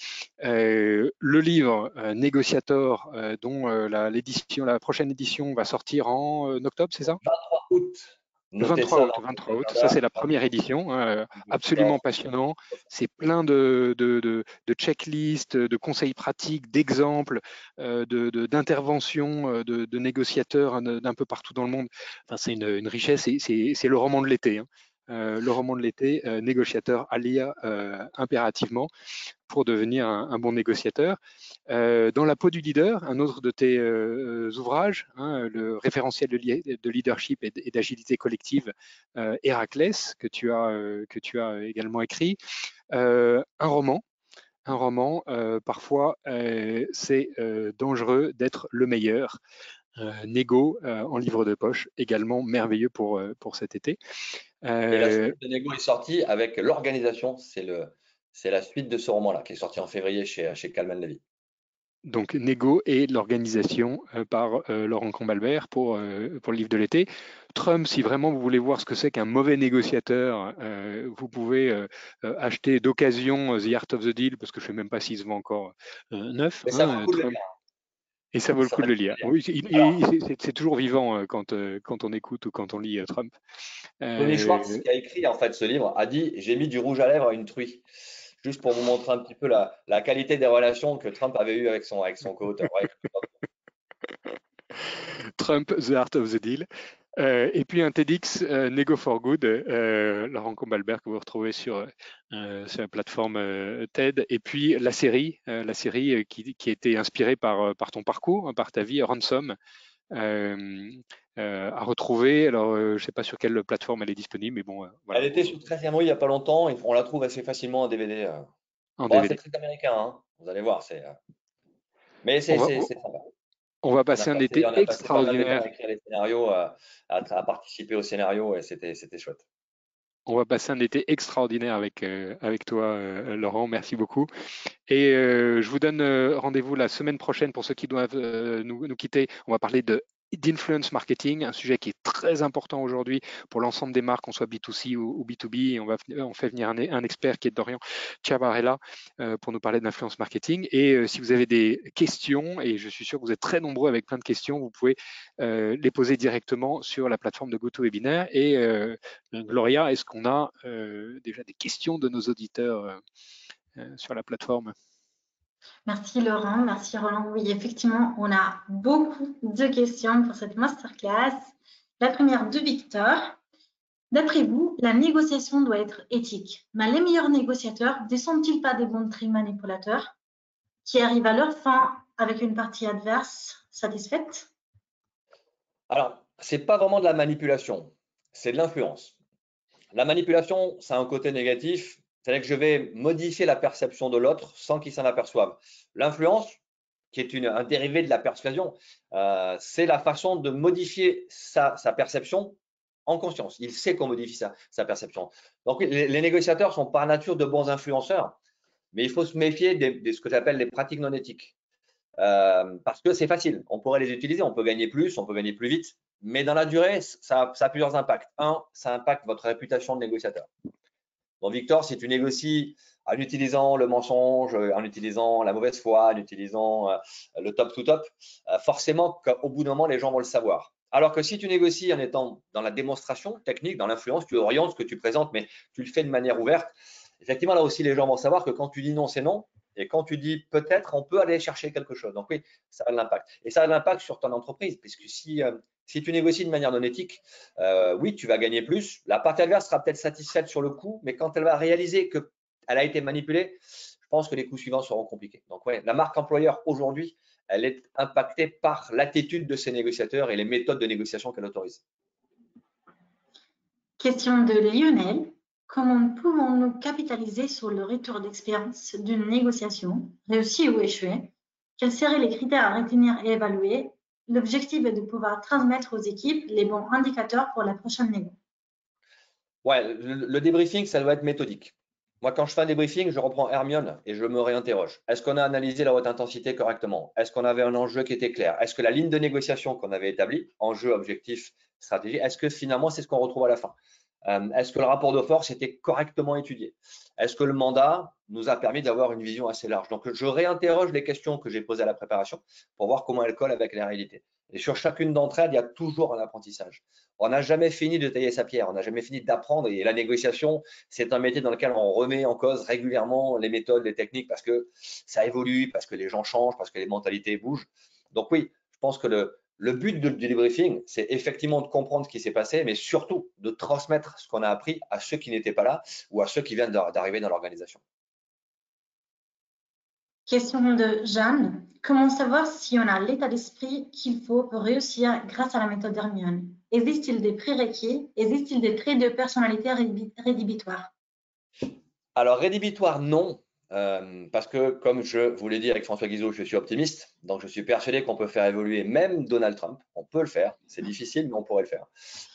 Euh, le livre euh, Négociator, dont la, l'édition, la prochaine édition va sortir en octobre, c'est ça? 23 août. Le 23 août, 23 août, ça c'est la première édition, hein, absolument passionnant. C'est plein de, de, de, de checklists, de conseils pratiques, d'exemples, d'interventions de, négociateurs d'un peu partout dans le monde. Enfin, c'est une, une richesse, c'est le roman de l'été. Hein. Euh, le roman de l'été, euh, négociateur à lire euh, impérativement pour devenir un, bon négociateur. dans la peau du leader, un autre de tes ouvrages, hein, le référentiel de, leadership et d'agilité collective, Héraclès, que tu as, que tu as également écrit, un roman un roman, parfois, c'est dangereux d'être le meilleur. Nego en livre de poche, également merveilleux pour, pour cet été. Et la suite de Nego est sortie avec l'organisation. C'est le, c'est la suite de ce roman-là qui est sorti en février chez, chez Calman Levy. Donc Nego et l'organisation euh, par euh, Laurent Combalbert pour, euh, pour le livre de l'été. Trump, si vraiment vous voulez voir ce que c'est qu'un mauvais négociateur, vous pouvez acheter d'occasion The Art of the Deal, parce que je ne sais même pas s'il se vend encore neuf. Mais ça hein, et ça vaut le coup de le lire. Oui, c'est toujours vivant euh, quand, euh, quand on écoute ou quand on lit euh, Trump. Tony Schwartz, qui a écrit en fait ce livre, a dit J'ai mis du rouge à lèvres à une truie. Juste pour vous montrer un petit peu la, la qualité des relations que Trump avait eues avec son, avec son co-auteur. Trump, The Art of the Deal. Euh, et puis un TEDx euh, Nego for Good, euh, Laurent Combalbert que vous retrouvez sur, sur la plateforme TED. Et puis la série, la série qui, qui, a été inspirée par, par ton parcours, par ta vie, Ransom, à retrouver. Alors je ne sais pas sur quelle plateforme elle est disponible, mais bon. Voilà. Elle était sur 13 il n'y a pas longtemps. on la trouve assez facilement en DVD. En DVD. C'est très américain, hein. vous allez voir. Mais c'est sympa. On va passer un été extraordinaire. À écrire les scénarios, à, participer au scénario et c'était chouette. On va passer un été extraordinaire avec, euh, avec toi, euh, Laurent. Merci beaucoup. Et euh, je vous donne rendez-vous la semaine prochaine pour ceux qui doivent nous, nous, quitter. On va parler de d'influence marketing, un sujet qui est très important aujourd'hui pour l'ensemble des marques, qu'on soit B2C ou, B2B. Et on, va, on fait venir un, expert qui est Dorian Chavarella euh, pour nous parler d'influence marketing. Et euh, si vous avez des questions, et je suis sûr que vous êtes très nombreux avec plein de questions, vous pouvez euh, les poser directement sur la plateforme de GoToWebinar. Et Gloria, est-ce qu'on a déjà des questions de nos auditeurs sur la plateforme? Merci Laurent, merci Roland. Oui, effectivement, on a beaucoup de questions pour cette masterclass. La première de Victor. D'après vous, la négociation doit être éthique, mais les meilleurs négociateurs ne sont-ils pas des bons tri manipulateurs qui arrivent à leur fin avec une partie adverse satisfaite? Alors, ce n'est pas vraiment de la manipulation, c'est de l'influence. La manipulation, ça a un côté négatif c'est-à-dire que je vais modifier la perception de l'autre sans qu'il s'en aperçoive. L'influence, qui est un dérivé de la persuasion, euh, c'est la façon de modifier sa, perception en conscience. Il sait qu'on modifie sa, perception. Donc, les, négociateurs sont par nature de bons influenceurs, mais il faut se méfier de, ce que j'appelle les pratiques non éthiques. Euh, parce que c'est facile, on pourrait les utiliser, on peut gagner plus, on peut gagner plus vite, mais dans la durée, ça, ça a plusieurs impacts. Un, ça impacte votre réputation de négociateur. Bon, Victor, si tu négocies en utilisant le mensonge, en utilisant la mauvaise foi, en utilisant euh, le top to top, euh, forcément qu'au bout d'un moment, les gens vont le savoir. Alors que si tu négocies en étant dans la démonstration technique, dans l'influence, tu orientes ce que tu présentes, mais tu le fais de manière ouverte, effectivement, là aussi, les gens vont savoir que quand tu dis non, c'est non. Et quand tu dis peut-être, on peut aller chercher quelque chose. Donc oui, ça a de l'impact. Et ça a de l'impact sur ton entreprise, puisque si euh, si tu négocies de manière non éthique, euh, oui, tu vas gagner plus. La partie adverse sera peut-être satisfaite sur le coup, mais quand elle va réaliser qu'elle a été manipulée, je pense que les coups suivants seront compliqués. Donc, ouais, la marque employeur aujourd'hui, elle est impactée par l'attitude de ses négociateurs et les méthodes de négociation qu'elle autorise. Question de Lionel. Comment pouvons-nous capitaliser sur le retour d'expérience d'une négociation, réussie ou échouée? Quels seraient les critères à retenir et évaluer L'objectif est de pouvoir transmettre aux équipes les bons indicateurs pour la prochaine négo. Ouais, le, débriefing, ça doit être méthodique. Moi, quand je fais un débriefing, je reprends Hermione et je me réinterroge. Est-ce qu'on a analysé la haute intensité correctement? Est-ce qu'on avait un enjeu qui était clair? Est-ce que la ligne de négociation qu'on avait établie, enjeu, objectif, stratégie, est-ce que finalement c'est ce qu'on retrouve à la fin? Est-ce que le rapport de force était correctement étudié? Est-ce que le mandat nous a permis d'avoir une vision assez large? Donc, je réinterroge les questions que j'ai posées à la préparation pour voir comment elles collent avec la réalité. Et sur chacune d'entre elles, il y a toujours un apprentissage. On n'a jamais fini de tailler sa pierre, on n'a jamais fini d'apprendre. Et la négociation, c'est un métier dans lequel on remet en cause régulièrement les méthodes, les techniques, parce que ça évolue, parce que les gens changent, parce que les mentalités bougent. Donc oui, je pense que le, le but du débriefing, c'est effectivement de comprendre ce qui s'est passé, mais surtout de transmettre ce qu'on a appris à ceux qui n'étaient pas là ou à ceux qui viennent d'arriver dans l'organisation. Question de Jeanne. Comment savoir si on a l'état d'esprit qu'il faut pour réussir grâce à la méthode Hermione? Existe-t-il des prérequis? Existe-t-il des traits de personnalité rédhibitoires? Alors, rédhibitoire, non. Euh, parce que, comme je vous l'ai dit avec François Guizot, je suis optimiste, donc je suis persuadé qu'on peut faire évoluer même Donald Trump. On peut le faire, c'est difficile, mais on pourrait le faire.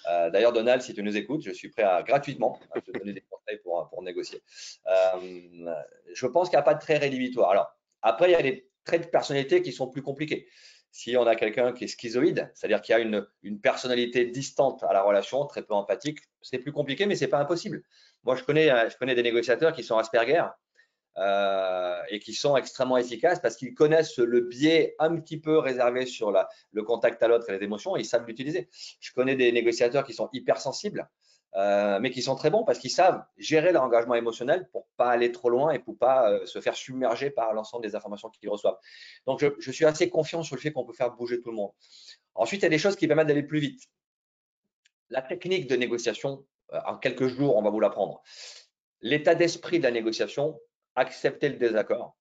Euh, d'ailleurs, Donald, si tu nous écoutes, je suis prêt à gratuitement te donner des conseils pour, négocier. Euh, je pense qu'il n'y a pas de trait rédhibitoire. Alors, après, il y a des traits de personnalité qui sont plus compliqués. Si on a quelqu'un qui est schizoïde, c'est-à-dire qui a une, une, personnalité distante à la relation, très peu empathique, c'est plus compliqué, mais c'est pas impossible. Moi, je connais, je connais des négociateurs qui sont Asperger, euh, et qui sont extrêmement efficaces parce qu'ils connaissent le biais un petit peu réservé sur le contact à l'autre et les émotions et ils savent l'utiliser. Je connais des négociateurs qui sont hypersensibles, euh, mais qui sont très bons parce qu'ils savent gérer leur engagement émotionnel pour pas aller trop loin et pour pas euh, se faire submerger par l'ensemble des informations qu'ils reçoivent. Donc, je, je, suis assez confiant sur le fait qu'on peut faire bouger tout le monde. Ensuite, il y a des choses qui permettent d'aller plus vite. La technique de négociation, en quelques jours, on va vous l'apprendre. L'état d'esprit de la négociation, accepter le désaccord.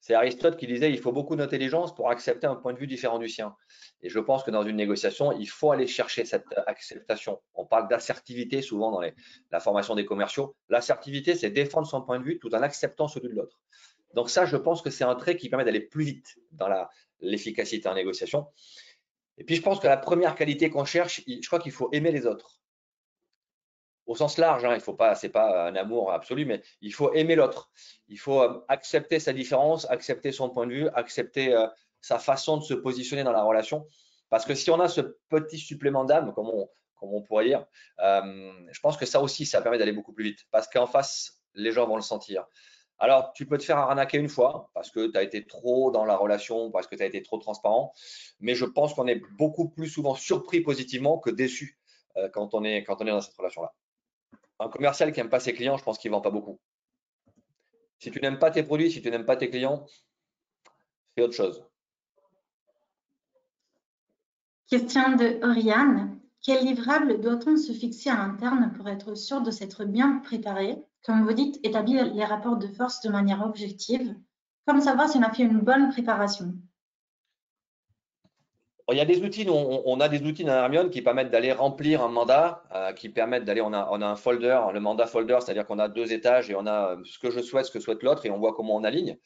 C'est Aristote qui disait il faut beaucoup d'intelligence pour accepter un point de vue différent du sien. Et je pense que dans une négociation, il faut aller chercher cette acceptation. On parle d'assertivité souvent dans la formation des commerciaux. L'assertivité, c'est défendre son point de vue tout en acceptant celui de l'autre. Donc ça, je pense que c'est un trait qui permet d'aller plus vite dans l'efficacité en négociation. Et puis, je pense que la première qualité qu'on cherche, je crois qu'il faut aimer les autres au sens large, hein, il faut pas, c'est pas un amour absolu, mais il faut aimer l'autre. Il faut euh, accepter sa différence, accepter son point de vue, accepter euh, sa façon de se positionner dans la relation. Parce que si on a ce petit supplément d'âme, comme on, pourrait dire, euh, je pense que ça aussi, ça permet d'aller beaucoup plus vite. Parce qu'en face, les gens vont le sentir. Alors, tu peux te faire arnaquer une fois parce que tu as été trop dans la relation, parce que tu as été trop transparent. Mais je pense qu'on est beaucoup plus souvent surpris positivement que déçu quand on est dans cette relation-là. Un commercial qui n'aime pas ses clients, je pense qu'il ne vend pas beaucoup. Si tu n'aimes pas tes produits, si tu n'aimes pas tes clients, fais autre chose. Question de Oriane. Quel livrable doit-on se fixer à l'interne pour être sûr de s'être bien préparé? Comme vous dites, établir les rapports de force de manière objective. Comme savoir si on a fait une bonne préparation il y a des outils, on, a des outils dans Hermione qui permettent d'aller remplir un mandat, euh, qui permettent d'aller, on a, un folder, le mandat folder, c'est-à-dire qu'on a deux étages et on a ce que je souhaite, ce que souhaite l'autre et on voit comment on aligne.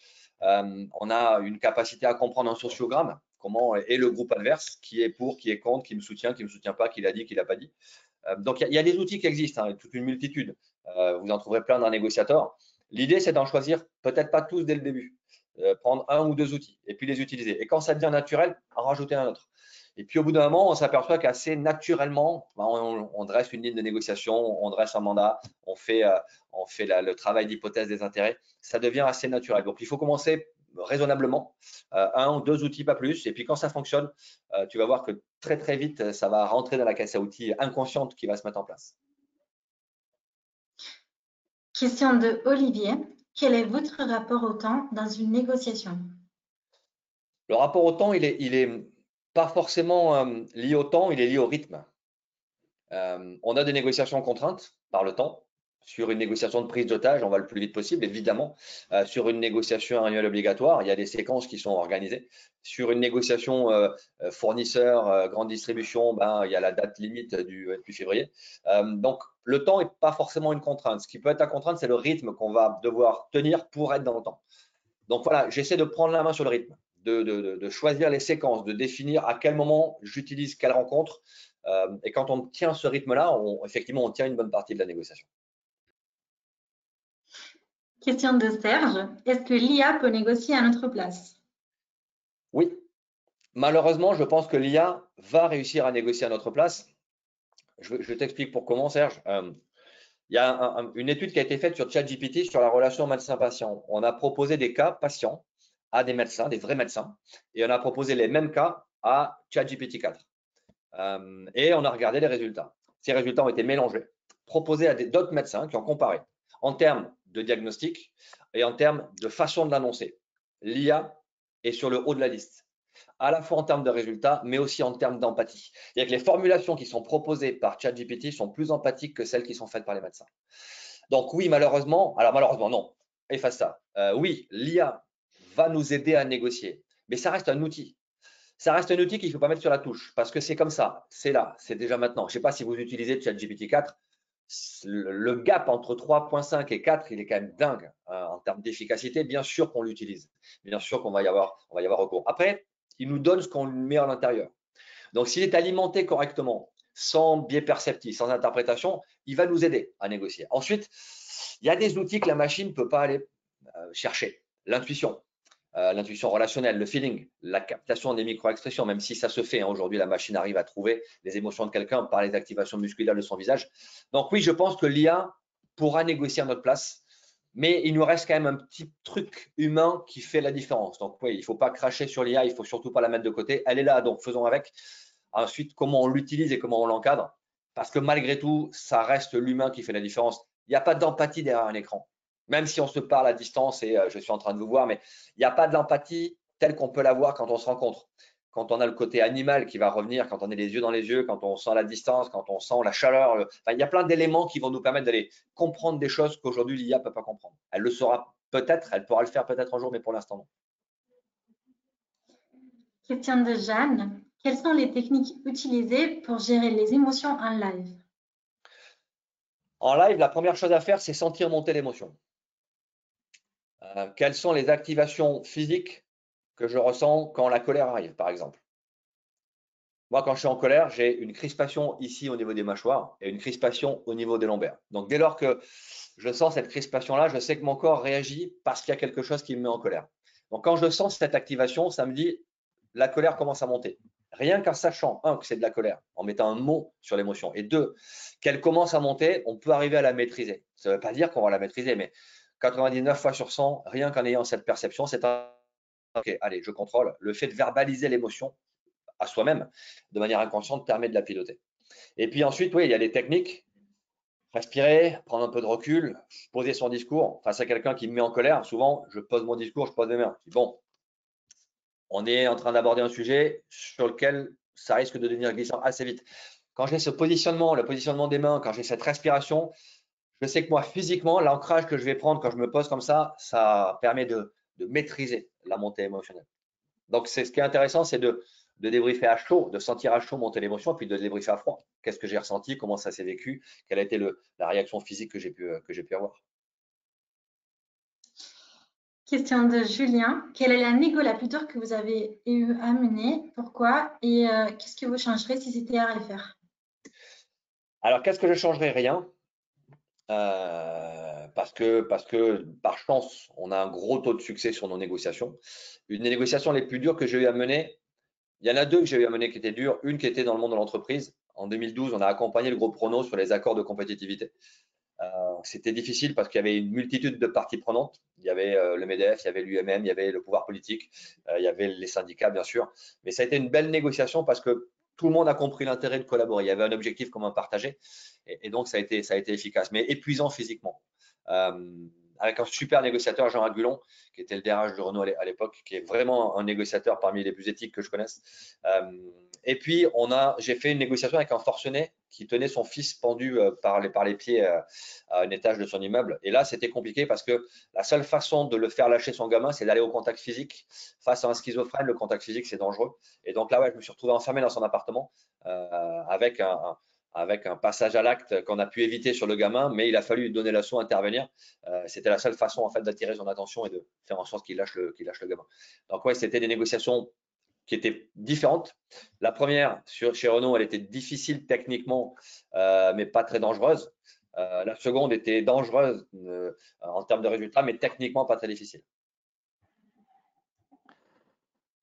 Euh, on a une capacité à comprendre un sociogramme, comment est le groupe adverse, qui est pour, qui est contre, qui me soutient, qui ne me soutient pas, qui l'a dit, qui l'a pas dit. Euh, donc il y, a des outils qui existent, hein, toute une multitude. vous en trouverez plein dans négociateur. L'idée, c'est d'en choisir peut-être pas tous dès le début. Prendre un ou deux outils et puis les utiliser. Et quand ça devient naturel, en rajouter un autre. Et puis au bout d'un moment, on s'aperçoit qu'assez naturellement, ben, on, dresse une ligne de négociation, on dresse un mandat, on fait, euh, le travail d'hypothèse des intérêts. Ça devient assez naturel. Donc il faut commencer raisonnablement, euh, un ou deux outils, pas plus. Et puis quand ça fonctionne, euh, tu vas voir que très très vite, ça va rentrer dans la caisse à outils inconsciente qui va se mettre en place. Question de Olivier. Quel est votre rapport au temps dans une négociation? Le rapport au temps, il est, il est pas forcément euh, lié au temps, il est lié au rythme. Euh, on a des négociations contraintes par le temps. Sur une négociation de prise d'otage, on va le plus vite possible, évidemment. Euh, sur une négociation annuelle obligatoire, il y a des séquences qui sont organisées. Sur une négociation fournisseur, grande distribution, ben, il y a la date limite du 28 février. donc, le temps n'est pas forcément une contrainte. Ce qui peut être la contrainte, c'est le rythme qu'on va devoir tenir pour être dans le temps. Donc voilà, j'essaie de prendre la main sur le rythme de, choisir les séquences, de définir à quel moment j'utilise quelle rencontre. Euh, et quand on tient ce rythme-là, effectivement, on tient une bonne partie de la négociation. Question de Serge. Est-ce que l'IA peut négocier à notre place? Oui. Malheureusement, je pense que l'IA va réussir à négocier à notre place. Je, t'explique pour comment, Serge. Euh, il y a une étude qui a été faite sur ChatGPT sur la relation médecin-patient. On a proposé des cas patients à des médecins, des vrais médecins, et on a proposé les mêmes cas à ChatGPT 4. Euh, et on a regardé les résultats. Ces résultats ont été mélangés, proposés à d'autres médecins qui ont comparé en termes de diagnostic et en termes de façon de l'annoncer. L'IA est sur le haut de la liste, à la fois en termes de résultats, mais aussi en termes d'empathie. C'est-à-dire que les formulations qui sont proposées par ChatGPT sont plus empathiques que celles qui sont faites par les médecins. Donc oui, malheureusement, alors malheureusement non, efface ça. Euh, oui, l'IA va nous aider à négocier. Mais ça reste un outil. Ça reste un outil qu'il ne faut pas mettre sur la touche parce que c'est comme ça, c'est là, c'est déjà maintenant. Je ne sais pas si vous utilisez ChatGPT 4, le gap entre 3.5 et 4, il est quand même dingue hein, en termes d'efficacité. Bien sûr qu'on l'utilise, bien sûr qu'on va y avoir, recours. Après, il nous donne ce qu'on met à l'intérieur. Donc, s'il est alimenté correctement, sans biais perceptif, sans interprétation, il va nous aider à négocier. Ensuite, il y a des outils que la machine ne peut pas aller euh, chercher. L'intuition, euh, l'intuition relationnelle, le feeling, la captation des micro-expressions, même si ça se fait. Hein, aujourd'hui, la machine arrive à trouver les émotions de quelqu'un par les activations musculaires de son visage. Donc oui, je pense que l'IA pourra négocier à notre place, mais il nous reste quand même un petit truc humain qui fait la différence. Donc oui, il ne faut pas cracher sur l'IA, il faut surtout pas la mettre de côté. Elle est là, donc faisons avec. Ensuite, comment on l'utilise et comment on l'encadre, parce que malgré tout, ça reste l'humain qui fait la différence. Il n'y a pas d'empathie derrière un écran même si on se parle à distance et euh, je suis en train de vous voir, mais il n'y a pas de l'empathie telle qu'on peut l'avoir quand on se rencontre. Quand on a le côté animal qui va revenir, quand on est les yeux dans les yeux, quand on sent la distance, quand on sent la chaleur. il y a plein d'éléments qui vont nous permettre d'aller comprendre des choses qu'aujourd'hui l'IA ne peut pas comprendre. Elle le saura peut-être, elle pourra le faire peut-être un jour, mais pour l'instant non. Question de Jeanne. Quelles sont les techniques utilisées pour gérer les émotions en live? En live, la première chose à faire, c'est sentir monter l'émotion. Euh, quelles sont les activations physiques que je ressens quand la colère arrive, par exemple? Moi, quand je suis en colère, j'ai une crispation ici au niveau des mâchoires et une crispation au niveau des lombaires. Donc, dès lors que je sens cette crispation-là, je sais que mon corps réagit parce qu'il y a quelque chose qui me met en colère. Donc, quand je sens cette activation, ça me dit la colère commence à monter. rien qu'en sachant, un, que c'est de la colère, en mettant un mot sur l'émotion, et deux, qu'elle commence à monter, on peut arriver à la maîtriser. Ça ne veut pas dire qu'on va la maîtriser, mais 99 fois sur 100, rien qu'en ayant cette perception, c'est un OK, allez, je contrôle. Le fait de verbaliser l'émotion à soi-même de manière inconsciente permet de la piloter. Et puis ensuite, oui, il y a les techniques. Respirer, prendre un peu de recul, poser son discours face à quelqu'un qui me met en colère. Souvent, je pose mon discours, je pose mes mains. Bon, on est en train d'aborder un sujet sur lequel ça risque de devenir glissant assez vite. Quand j'ai ce positionnement, le positionnement des mains, quand j'ai cette respiration, je sais que moi, physiquement, l'ancrage que je vais prendre quand je me pose comme ça, ça permet de, maîtriser la montée émotionnelle. Donc, c'est ce qui est intéressant, c'est de, de débriefer à chaud, de sentir à chaud monter l'émotion, puis de débriefer à froid. Qu'est-ce que j'ai ressenti, comment ça s'est vécu, quelle a été le, la réaction physique que j'ai pu, que pu avoir. Question de Julien. Quelle est la négo la plus dure que vous avez eu à mener? Pourquoi? Et euh, qu'est-ce que vous changerez si c'était à refaire? Alors, qu'est-ce que je changerais Rien. Euh, parce, que, parce que par chance, on a un gros taux de succès sur nos négociations. Une des négociations les plus dures que j'ai eu à mener, il y en a deux que j'ai eu à mener qui étaient dures. Une qui était dans le monde de l'entreprise. En 2012, on a accompagné le groupe Prono sur les accords de compétitivité. Euh, c'était difficile parce qu'il y avait une multitude de parties prenantes. Il y avait euh, le MEDEF, il y avait l'UMM, il y avait le pouvoir politique, il y avait les syndicats, bien sûr. Mais ça a été une belle négociation parce que tout le monde a compris l'intérêt de collaborer. Il y avait un objectif commun partagé. Et, donc, ça a, été, efficace, mais épuisant physiquement. Euh, avec un super négociateur, Jean Agulon, qui était le DRH de Renault à l'époque, qui est vraiment un négociateur parmi les plus éthiques que je connaisse. Euh, et puis, j'ai fait une négociation avec un forcené qui tenait son fils pendu euh, par, les, pieds à un étage de son immeuble. Et là, c'était compliqué parce que la seule façon de le faire lâcher son gamin, c'est d'aller au contact physique. Face à un schizophrène, le contact physique, c'est dangereux. Et donc là, ouais, je me suis retrouvé enfermé dans son appartement avec un avec un passage à l'acte qu'on a pu éviter sur le gamin, mais il a fallu donner l'assaut, intervenir. Euh, c'était la seule façon en d'attirer son attention et de faire en sorte qu'il lâche le, lâche le gamin. Donc ouais, c'était des négociations qui étaient différentes. La première chez Renault, elle était difficile techniquement, euh, mais pas très dangereuse. Euh, la seconde était dangereuse en termes de résultats, mais techniquement pas très difficile.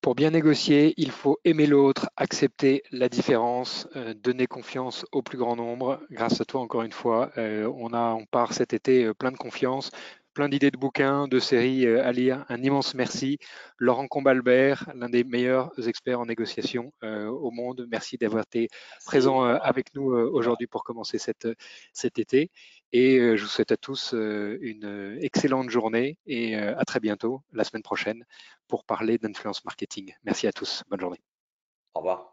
Pour bien négocier, il faut aimer l'autre, accepter la différence, euh, donner confiance au plus grand nombre. Grâce à toi, encore une fois, euh, on, part cet été euh, plein de confiance, plein d'idées de bouquins, de séries à lire. Un immense merci. Laurent Combalbert, l'un des meilleurs experts en négociation au monde. Merci d'avoir été présent avec nous aujourd'hui pour commencer cette, cet été. Et je vous souhaite à tous une excellente journée et à très bientôt, la semaine prochaine, pour parler d'influence marketing. Merci à tous. Bonne journée. Au revoir.